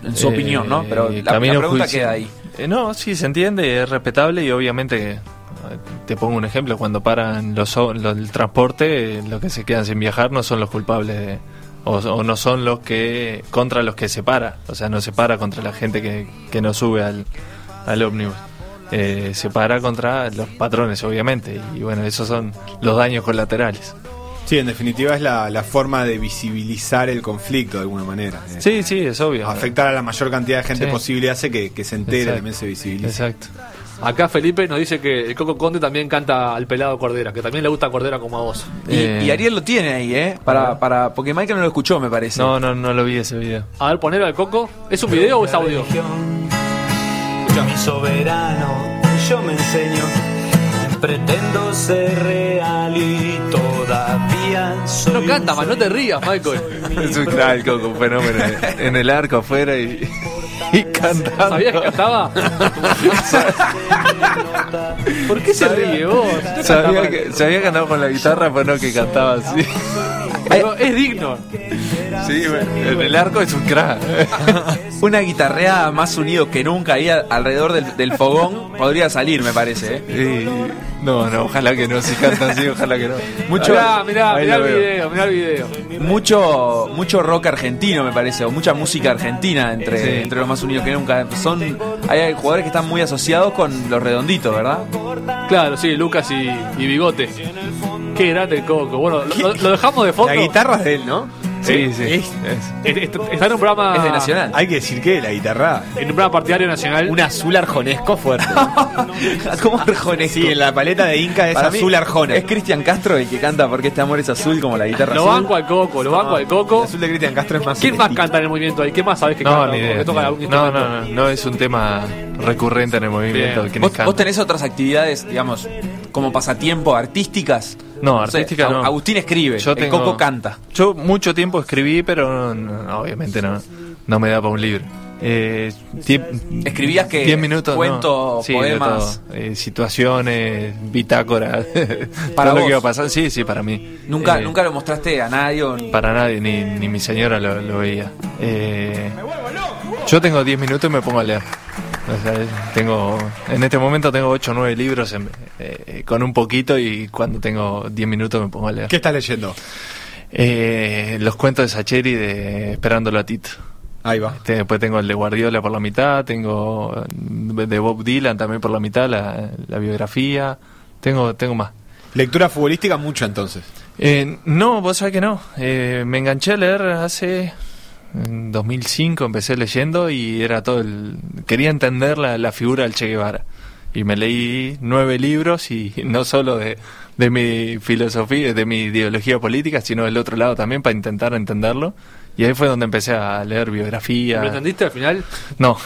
En, su Eh, opinión, ¿no? Pero la, la camino pregunta judicial. queda ahí. Eh, no, sí, se entiende, es respetable y obviamente, eh, te pongo un ejemplo, cuando paran los, los- el transporte, los que se quedan sin viajar no son los culpables de, o, o no son los que contra los que separa, o sea, no separa contra la gente que, que no sube al, al ómnibus. Eh, separa contra los patrones, obviamente, y bueno, esos son los daños colaterales. Sí, en definitiva es la, la forma de visibilizar el conflicto de alguna manera. Eh, Sí, sí, es obvio. Afectar a la mayor cantidad de gente Sí. posible hace que, que se entere, Exacto. también se visibilice. Exacto. Acá Felipe nos dice que el Coco Conde también canta al pelado Cordera, que también le gusta Cordera como a vos. Y, y Ariel lo tiene ahí, ¿eh? Para, para, porque Michael no lo escuchó, me parece. No, no, no lo vi ese video. A ver, poner al Coco. ¿Es un video o es audio? Mi soberano, yo me enseño. Pretendo ser real y todavía soy. No canta más, no te rías, [LAUGHS] Michael. Es un crack, Coco, un fenómeno. En el arco afuera y, y [LAUGHS] cantando. ¿Sabías que cantaba? [LAUGHS] ¿Por qué se ríe vos? Sabía que, sabía que andaba con la guitarra, pero no que cantaba así. Pero es digno. Sí, en el arco es un crack. [LAUGHS] Una guitarreada más unido que nunca ahí alrededor del, del fogón podría salir, me parece, ¿eh? Y- no, no, ojalá que no. Si canta así, ojalá que no. Mucho, Mirá, mirá, mirá el video, mirá el video. Mucho, mucho rock argentino, me parece, o mucha música argentina entre, Sí. entre los más unidos que nunca. Son, hay jugadores que están muy asociados con los redonditos, ¿verdad? Claro, sí, Lucas y, y Bigote. Qué grande el Coco. Bueno, lo, dejamos de fondo. La guitarra es de él, ¿no? Sí, sí. Es- Es- es- Está en un programa. Es de Nacional. hay que decir que la guitarra. En un programa partidario nacional. Un azul arjonesco fuerte. [LAUGHS] ¿Cómo arjonesco? sí, en la paleta de Inca es Para azul arjona. Es Cristian Castro el que canta porque este amor es azul como la guitarra Lo azul. banco al Coco, lo banco al El Coco. azul de Cristian Castro es más. ¿Quién más canta en el movimiento ahí? ¿Qué más sabes que No, canta? ni ¿O idea. que toca ni algún idea. No, no, no, no es un tema recurrente en el movimiento. ¿Vos, vos tenés otras actividades, digamos, como pasatiempo artísticas? No, artística no. Agustín escribe, Yo tengo- Coco canta. Yo mucho tiempo escribí, pero no, obviamente no, no me da para un libro. Eh, Escribías que 10 minutos, cuentos, no. Sí, de poemas. Eh, situaciones, bitácoras, [LAUGHS] Para todo lo vos. que iba a pasar. Sí, sí, para mí. Nunca, Eh, nunca lo mostraste a nadie. o- Para nadie, ni, ni mi señora lo, lo veía. Eh, yo tengo 10 minutos y me pongo a leer. Tengo, en este momento tengo 8 o 9 libros en- eh, con un poquito y cuando tengo 10 minutos me pongo a leer. ¿Qué estás leyendo? Eh, los cuentos de Sacheri de Esperándolo a Tito. Ahí va. Este, Después tengo el de Guardiola por la mitad, tengo eh, de Bob Dylan también por la mitad, la, la biografía. Tengo, tengo más. Lectura futbolística mucho entonces. Eh, no, vos sabés que no. Eh, me enganché a leer hace. En 2005 empecé leyendo y era todo el. Quería entender la, la figura del Che Guevara. Y me leí nueve libros y [LAUGHS] no solo de, de mi filosofía, de mi ideología política, sino del otro lado también para intentar entenderlo. Y ahí fue donde empecé a leer biografía. ¿Lo entendiste al final? No.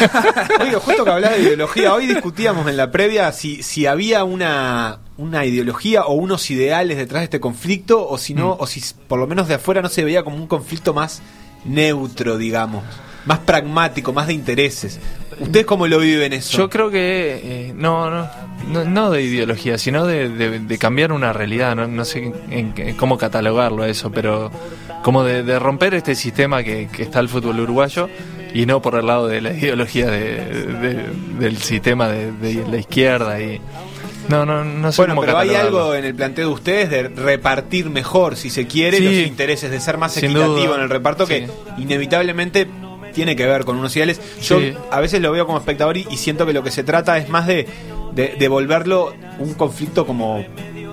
[LAUGHS] Oye, justo que hablas de ideología, hoy discutíamos en la previa si, si había una, una ideología o unos ideales detrás de este conflicto, o si no, o si por lo menos de afuera no se veía como un conflicto más neutro, digamos, más pragmático, más de intereses. ¿Ustedes cómo lo viven eso? Yo creo que eh, no, no, no, no de ideología, sino de, cambiar una realidad. No, no sé en, cómo catalogarlo eso, pero como de, romper este sistema que, que está el fútbol uruguayo y no por el lado de la [LAUGHS] ideología de- de- del sistema de la izquierda y no, no, no sé Bueno, cómo pero hay algo en el planteo de ustedes de repartir mejor, si se quiere, Sí. los intereses, de ser más equitativo en el reparto, que inevitablemente tiene que ver con unos ideales. Yo Sí. a veces lo veo como espectador y, y siento que lo que se trata es más de, de, de volverlo un conflicto como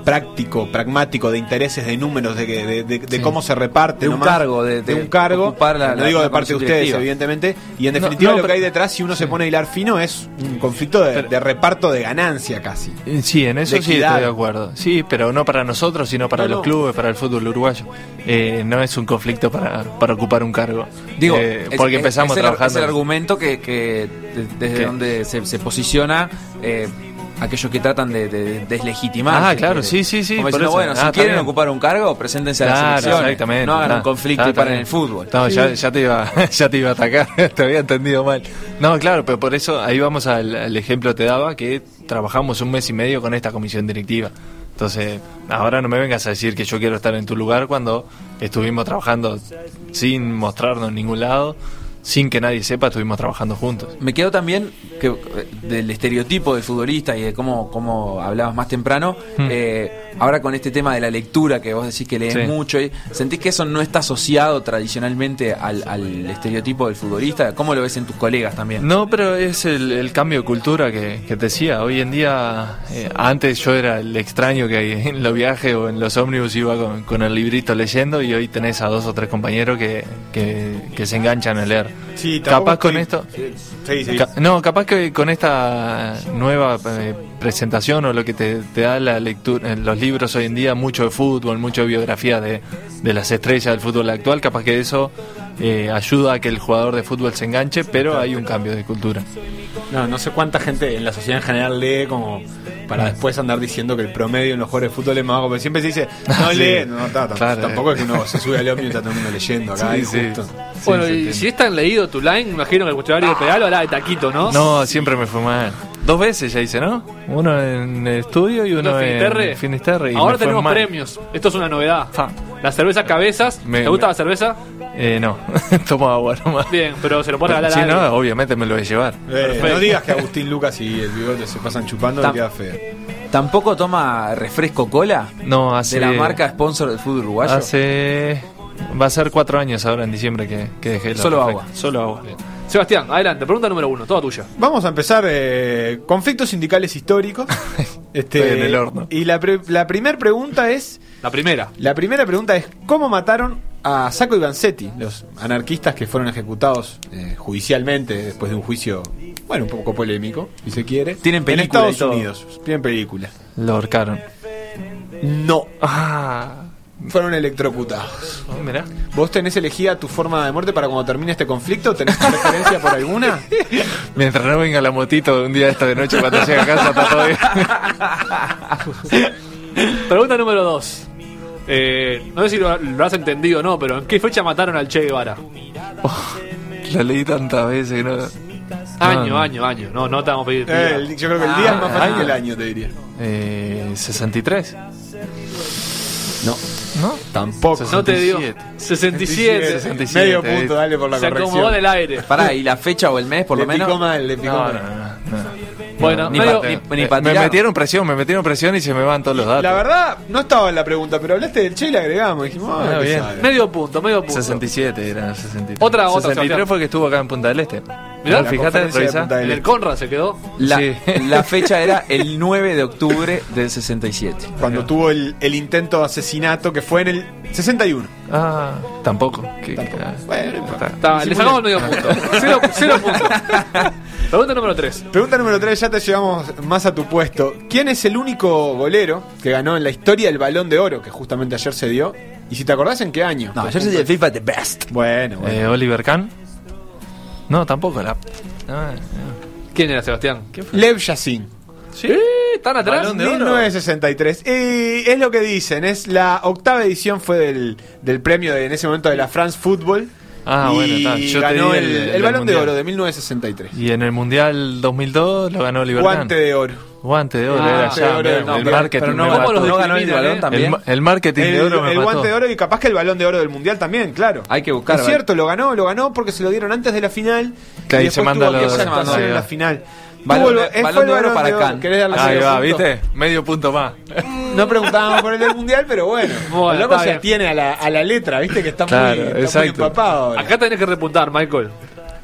práctico, pragmático, de intereses, de números, de, de, de- de Sí. cómo se reparte. De un nomás. cargo, de- un cargo. la- no digo la de parte de ustedes, directiva. evidentemente. Y en definitiva no, lo que hay detrás, si uno se pone a hilar fino, es un conflicto de, de reparto de ganancia casi. Eh, Sí, en eso sí estoy de acuerdo. Sí, pero no para nosotros, sino para No, los clubes, para el fútbol uruguayo. Eh, no es un conflicto para, para ocupar un cargo. Digo, Eh, porque es- empezamos es trabajando. es el argumento que, que de- desde ¿Qué? donde se, se posiciona eh, aquellos que tratan de, de deslegitimar. Ah, claro, sí, sí, sí, Como diciendo, bueno, Ah, si está quieren ocupar un cargo, preséntense a las Claro, elecciones. exactamente. No hagan Ah, un conflicto ah, y paren el fútbol. No, ya, ya te iba, [LAUGHS] ya te iba a atacar, [LAUGHS] te había entendido mal. No, claro, pero por eso ahí vamos al, al ejemplo que te daba que trabajamos un mes y medio con esta comisión directiva. Entonces, ahora no me vengas a decir que yo quiero estar en tu lugar cuando estuvimos trabajando sin mostrarnos en ningún lado, sin que nadie sepa, estuvimos trabajando juntos. Me quedo también que, del estereotipo del futbolista y de cómo, cómo hablabas más temprano, Hmm. eh, ahora con este tema de la lectura que vos decís que lees Sí. mucho, y ¿sentís que eso no está asociado tradicionalmente al, al estereotipo del futbolista? ¿Cómo lo ves en tus colegas también? No, pero es el, el cambio de cultura que, que te decía. Hoy en día, eh, antes yo era el extraño que en los viajes o en los ómnibus iba con, con el librito leyendo y hoy tenés a dos o tres compañeros que, que, que se enganchan a leer. Sí, capaz con esto... Sí, sí. Ca- No, capaz que con esta nueva eh, presentación o lo que te, te da la lectura, en los libros hoy en día, mucho de fútbol, mucho de biografías de, de las estrellas del fútbol actual, capaz que eso eh, ayuda a que el jugador de fútbol se enganche, pero hay un cambio de cultura. No, no sé cuánta gente en la sociedad en general lee como para después andar diciendo que el promedio en los jugadores de fútbol es más bajo, porque siempre se dice, no [LAUGHS] Sí. lee, no, ta- tam- Claro, tampoco eh. es que uno se sube al ómnibus y está todo el mundo leyendo acá, Sí, y sí. justo. Bueno, y si es tan leído tu line, imagino que el cuestionario de pedal habla de taquito, ¿no? No, siempre me fue mal. Dos veces ya hice, ¿no? Uno en el estudio y uno ¿No, Finisterre? en Finisterre. y Ahora tenemos mal. premios. Esto es una novedad. Fa. La cerveza cabezas. Me- ¿Te gusta me- la cerveza? Eh, no, [LAUGHS] tomo agua nomás. Bien, pero se lo puede regalar Sí, a alguien. no, obviamente me lo voy a llevar. Eh, no digas que Agustín Lucas y el bigote se pasan chupando, Tam- que queda feo. ¿Tampoco toma refresco cola? No, hace... De la marca sponsor del fútbol uruguayo. Hace... Va a ser cuatro años ahora en diciembre que, que dejé la Solo refresco. agua. Solo agua. Sebastián, adelante. Pregunta número uno, toda tuya. Vamos a empezar eh, conflictos sindicales históricos. [LAUGHS] este, Estoy en el horno. Y la, pre- la primera pregunta es, La primera. la primera pregunta es ¿cómo mataron a Sacco y Vanzetti, los anarquistas que fueron ejecutados eh, judicialmente después de un juicio, bueno, un poco polémico, si se quiere, Tienen en película y Estados. Unidos? Tienen película. Lo ahorcaron. No, Ah, fueron electrocutados. oh, mirá. ¿Vos tenés elegida tu forma de muerte para cuando termine este conflicto? ¿Tenés preferencia por alguna? [LAUGHS] Mientras no venga la motito un día esta de noche cuando llegue a casa, está todo bien. [LAUGHS] [LAUGHS] Pregunta número dos. Eh, no sé si lo, lo has entendido o no, pero ¿en qué fecha mataron al Che Guevara? [LAUGHS] La leí tantas veces que no. Año, No, no. año, año. No, no te vamos a pedir. Eh, el- yo creo que el día es más fácil que el año, te diría. Eh, 63. No, ¿No? tampoco. no te digo. 67. 67. 67, Medio punto, dale por la Se corrección. acomodó en el aire. Pará, ¿y la fecha o el mes por le lo menos? picó mal, le picó No, mal. no, no, no. Bueno, ni medio- pa- ni- ni Eh, pa' me metieron presión, me metieron presión y se me van todos los datos. La verdad, no estaba en la pregunta, pero hablaste del Che y le agregamos. Dijimos, ah, Ah, bien. medio punto, medio punto. 67 era 63. Otra, otra, 63 Sebastián. fue que estuvo acá en Punta del Este. Mirá. La fíjate, del En el Este. Conrad se quedó. La, Sí. [LAUGHS] la fecha era el 9 de octubre del 67. Cuando tuvo el, el intento de asesinato que fue en el 61. Ah, tampoco. Que- Tampoco. ah, Bueno, no importa. Está, le sacamos medio punto. [LAUGHS] Cero, cero puntos. [LAUGHS] Pregunta número 3. Pregunta número 3, ya te llevamos más a tu puesto. ¿Quién es el único golero que ganó en la historia el balón de oro que justamente ayer se dio? Y si te acordás, ¿en qué año? No, yo soy de FIFA The Best. Bueno, bueno. eh, Oliver Kahn. No, tampoco. La... Ah, ¿Quién era Sebastián? Lev Yassin. ¿Sí? ¿Están atrás? Balón de oro. 1963. Y es lo que dicen, es la octava edición fue del, del premio de, en ese momento de la France Football. Ah, y bueno, está. Yo ganó el, el- el balón de mundial. oro de 1963. Y en el Mundial 2002 lo ganó Oliver Guante de oro. Guante de oro. Ah, era guante ya, de oro, no, el pero- marketing pero no mató. no ganó el balón eh? también. El, el marketing El, de oro me el mató. guante de oro y capaz que el balón de oro del mundial también, claro. Hay que buscar. Es cierto, lo ganó, lo ganó porque se lo dieron antes de la final. Que y después se manda tuvo los- aquella se mandó, en la final. Balón de- balón oro para de oro. Kahn. ¿Querés darle Ahí medio va, punto? ¿viste? Medio punto más. [LAUGHS] No preguntábamos por el del mundial, pero bueno. Bueno, el loco se atiene a la, a la letra, ¿viste? Que está Claro, muy, está muy empapado. ahora. Acá tenés que repuntar, Michael.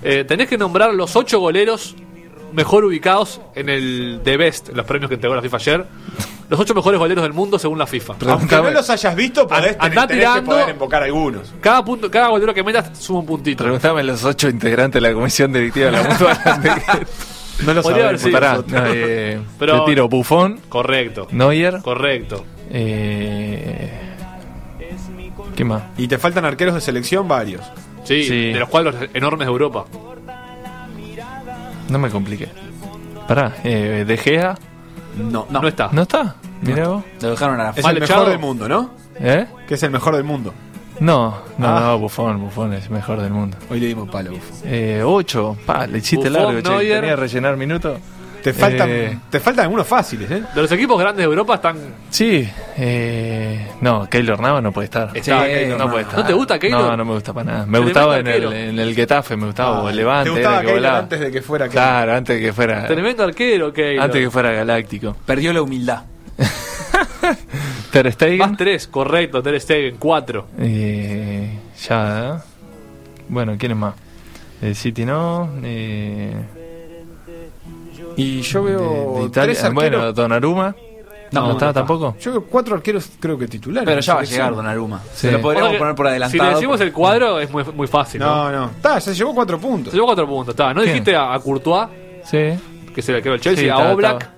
Eh, tenés que nombrar los ocho goleros mejor ubicados en el The Best, los premios que entregó la FIFA ayer. Los ocho mejores goleros del mundo según la FIFA. Aunque no los hayas visto, podés Andá tener, tenés que tirando. poder invocar algunos. Cada punto, cada golero que metas suma un puntito. Preguntame los ocho integrantes de la comisión directiva de la Mutual. [LAUGHS] No lo Podría haber sabemos. sido. Pará, nosotros. no, eh, [LAUGHS] Pero- te tiro Buffon, Correcto. Neuer, Correcto. eh, ¿qué más? Y te faltan arqueros de selección varios. Sí, Sí. de los cuadros enormes de Europa. No me compliqué. Pará, eh, De Gea, No, No, está. ¿no está? Mirá vos. Lo dejaron a la Es Mal el echado. mejor del mundo, ¿no? ¿Eh? Que es el mejor del mundo. No, no, Ah. no, Buffon, Buffon es mejor del mundo. Hoy le dimos palo. ufo. Eh, ocho, pa, le hiciste largo, che, Neuer. tenía que rellenar minutos. Te faltan, Eh. te faltan algunos fáciles, ¿eh? De los equipos grandes de Europa están. Sí, eh, no, Keylor Nava no puede estar. Está Sí, Keylor no Navas. puede estar. ¿No te gusta Keylor? No, no me gusta para nada. Me gustaba en el, en el Getafe, me gustaba, o el Levante. Te gustaba Keylor volaba. antes de que fuera Keylor. Claro, antes de que fuera. Tremendo arquero, Keylor. Antes que fuera galáctico. Perdió la humildad. [LAUGHS] Ter Stegen. Más tres, correcto, Ter Stegen, cuatro. Eh, ya. ¿eh? Bueno, ¿quién es más? El City no. Eh, Y yo veo de Italia. tres arqueros. Bueno, Donnarumma. No, No, está no tampoco. Yo veo cuatro arqueros, creo que titulares. Pero ya va a llegar Donnarumma. Sí. Se lo podríamos O sea que poner por Si adelantado. le decimos el cuadro, es muy, muy fácil. ¿no? No, no. Está, se llevó cuatro puntos. Se llevó cuatro puntos, está. ¿No ¿Quién? dijiste a, a Courtois, Sí. que se le quedó el Chelsea, Sí, a Oblak?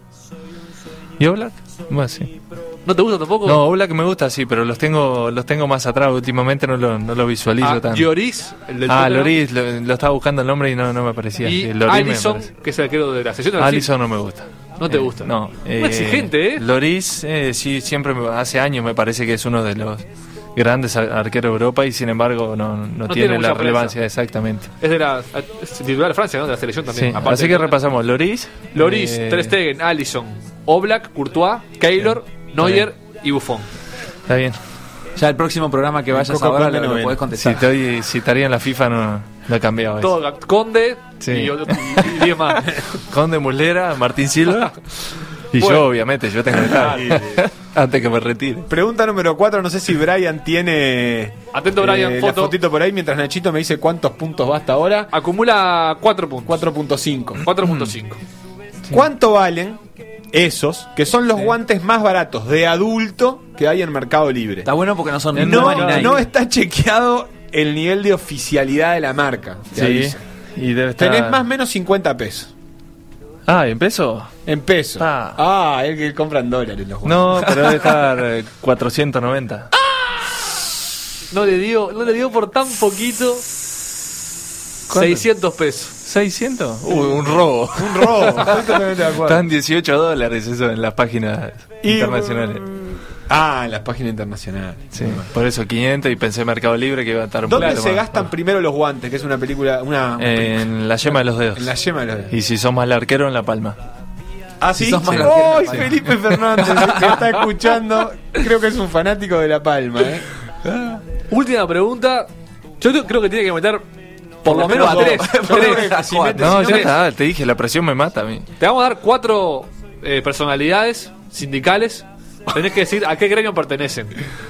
¿Y Oblak? Bueno, sí. ¿No te gusta tampoco? No, Oblak me gusta, sí, pero los tengo los tengo más atrás. Últimamente no lo, no lo visualizo a tanto. Lloris, el del Ah, Tottenham, Loris, lo, lo estaba buscando el nombre y no, no me aparecía. Y Sí, parece. que es el arquero de la sesión. Alisson no me gusta. ¿No te Eh, gusta? No. Muy exigente, ¿eh? Loris, eh, sí, siempre, me- hace años me parece que es uno de los grandes ar- arqueros de Europa y sin embargo no, no, No tiene, la prensa. relevancia exactamente. Es de la es titular de Francia, ¿no? De la selección Sí, también. aparte así que repasamos Loris. Loris, eh, Ter Stegen, Alisson, Oblak, Courtois, Keylor, Neuer y Buffon. Está bien. Ya el próximo programa que vayas ahora lo, no lo podés Si, contestar. estoy, si estaría en la FIFA no, no he cambiado eso. Conde Sí. y, y, y diez más. [LAUGHS] Conde Muslera, Martín Silva. Y Bueno. yo, obviamente, yo tengo que estar. [LAUGHS] Antes que me retire. Pregunta número cuatro, no sé si Brian tiene Atento, Brian, eh, la foto. fotito por ahí, mientras Nachito me dice cuántos puntos va hasta ahora. Acumula 4 puntos. 4.5. 4.5. ¿Cuánto valen esos, que son los guantes más baratos de adulto que hay en Mercado Libre? Está bueno porque no son ni No, Puma ni Nike. no está chequeado el nivel de oficialidad de la marca. te Sí. aviso. Y debe estar... Tenés más o menos 50 pesos. Ah, ¿en peso? En pesos. Ah. Ah, el que compra en dólares los guantes. No, pero debe [LAUGHS] estar eh, 490. No le dio, no le dio por tan poquito. 600 pesos. ¿600? Uy, un robo. Un robo. Están 18 dólares eso en las páginas Y, internacionales. Ah, en las páginas internacionales. Sí, por eso 500 y pensé Mercado Libre que iba a estar un ¿Dónde se más. gastan primero los guantes? Que es una película. Una, En la yema de los dedos. En la yema de los dedos. Y si sos mal arquero, en la palma. Ah, sí. Si sos más Sí. larguero, ¡Ay, sí. Felipe Fernández! que está escuchando. Creo que es un fanático de La Palma, ¿eh? Última pregunta. Yo creo que tiene que meter por lo menos menos tres. No, ya está, te dije, la presión me mata a mí. Te vamos a dar cuatro eh, personalidades sindicales. Tenés que decir a qué gremio pertenecen.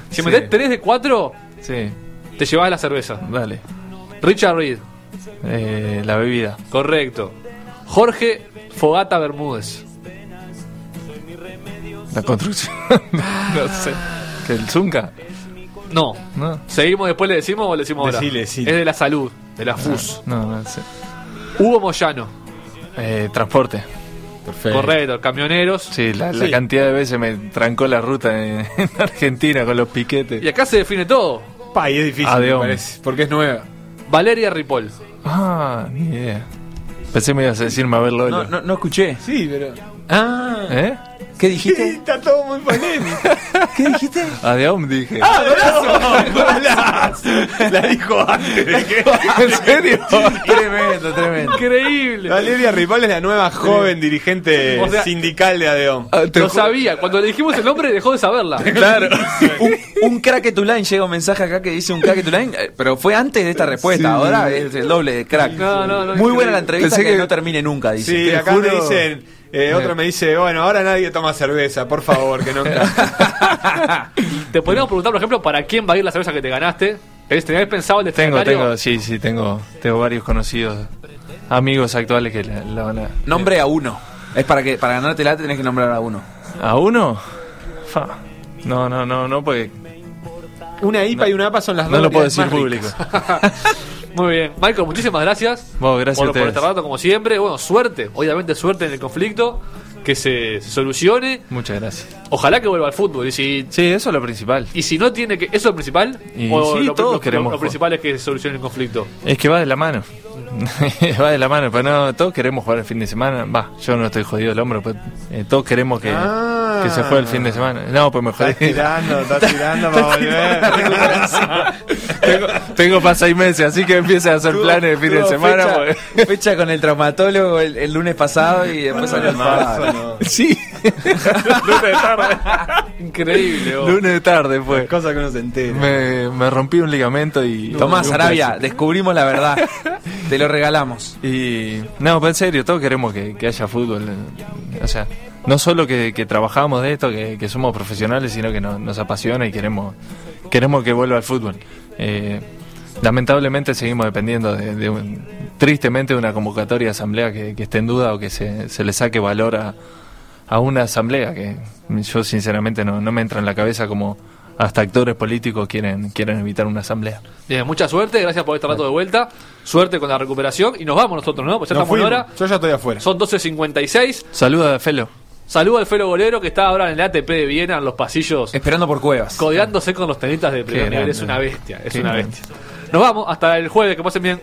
Si Sí. metés tres de cuatro, Sí, te llevas la cerveza. dale. Richard Reed, Eh, la bebida. correcto. Jorge Fogata Bermúdez. La construcción. [LAUGHS] no sé. ¿Que el Zunca? No. No. ¿Seguimos después le decimos o le decimos ahora? Decile, decile. Es de la salud, de la FUS. No, no sé. Hugo Moyano, Eh, transporte. Perfecto. correcto. Camioneros. Sí, la, cantidad de veces me trancó la ruta en, [LAUGHS] en Argentina con los piquetes. Y acá se define todo. Pa, y es difícil, Ah, de me hombre. parece. Porque es nueva. Valeria Ripoll. Ah, ni idea. Pensé me ibas a decir Mabel Lolo. No, no, no escuché. Sí, pero. Ah. ¿Eh? ¿Qué dijiste? [LAUGHS] Está todo muy polémico. ¿Qué dijiste? Ah, de Aum dije. [LAUGHS] [LAUGHS] ¡Golazo! La dijo antes. de que- ¿En serio? tremendo, tremendo. Increíble. Valeria Ripoll es la nueva joven dirigente O sea- sindical de Adeón. Ah, Lo sabía. Cuando le dijimos el nombre, dejó de saberla. Claro. un, un crack to line llega un mensaje acá que dice un crack to line, eh, pero fue antes de esta respuesta. Ahora es el doble de crack. No, no, no, Muy buena la entrevista que, que- no termine nunca, dice. Sí, te acá juro- me dicen. Eh, otro me dice, bueno, ahora nadie toma cerveza, por favor, que no. [LAUGHS] Te podríamos preguntar, por ejemplo, para quién va a ir la cerveza que te ganaste. ¿Tenés ¿Tenías pensado el Tengo, tengo, sí, sí, tengo, tengo varios conocidos, amigos actuales que la, la van a... Nombre a uno. Es para que para ganártela tenés que nombrar a uno. ¿A uno? Fa. No, no, no, no, porque Una IPA y una APA son las no dos lo puedo decir público. [LAUGHS] Muy bien. Michael, muchísimas gracias. Bueno, gracias por, a por este rato, como siempre. Bueno, suerte. Obviamente, suerte en el conflicto. Que se, se solucione. Muchas gracias. Ojalá que vuelva al fútbol. Y si, Sí, eso es lo principal. y si no tiene que. ¿Eso es lo principal? Y ¿O sí, lo, todos lo- queremos lo principal es que se solucione el conflicto? Es que va de la mano. [LAUGHS] va de la mano, pero no, todos queremos jugar el fin de semana. Va, yo no estoy jodido del hombro, pues, eh, todos queremos que, Ah, que se fue el fin de semana. No, pues me jodí. Estás tirando, estás [LAUGHS] tirando para volver. tengo, tengo para seis meses, así que empiece a hacer planes de fin de semana. Fecha, pues. fecha con el traumatólogo el, el lunes pasado y después salió el Marzo, no. Sí, [LAUGHS] lunes de tarde. Increíble, vos. Lunes de tarde fue. Cosa que uno se entera. Me, me rompí un ligamento y. Tomás Arabia, descubrimos la verdad. Te lo regalamos. Y. No, pero en serio, todos queremos que, haya fútbol. eh, O sea, no solo que, trabajamos de esto, que, somos profesionales, sino que nos, nos apasiona y queremos, queremos que vuelva al fútbol. Eh, lamentablemente seguimos dependiendo de, de un- tristemente de una convocatoria de asamblea que, que esté en duda o que se, se le saque valor a, a una asamblea que yo sinceramente no, no me entra en la cabeza como hasta actores políticos quieren, quieren evitar una asamblea. Bien, mucha suerte, gracias por este rato de vuelta. Suerte con la recuperación y nos vamos nosotros, ¿no? Pues ya Nos estamos en fuimos. hora. Yo ya estoy afuera. Son 12.56. Saluda a Felo. Saludo al Felo Bolero que está ahora en el ATP de Viena, en los pasillos, Esperando por cuevas. codeándose con los tenistas de primer nivel. Es una bestia, es Qué una bestia. Nos vamos, hasta el jueves, que pasen bien.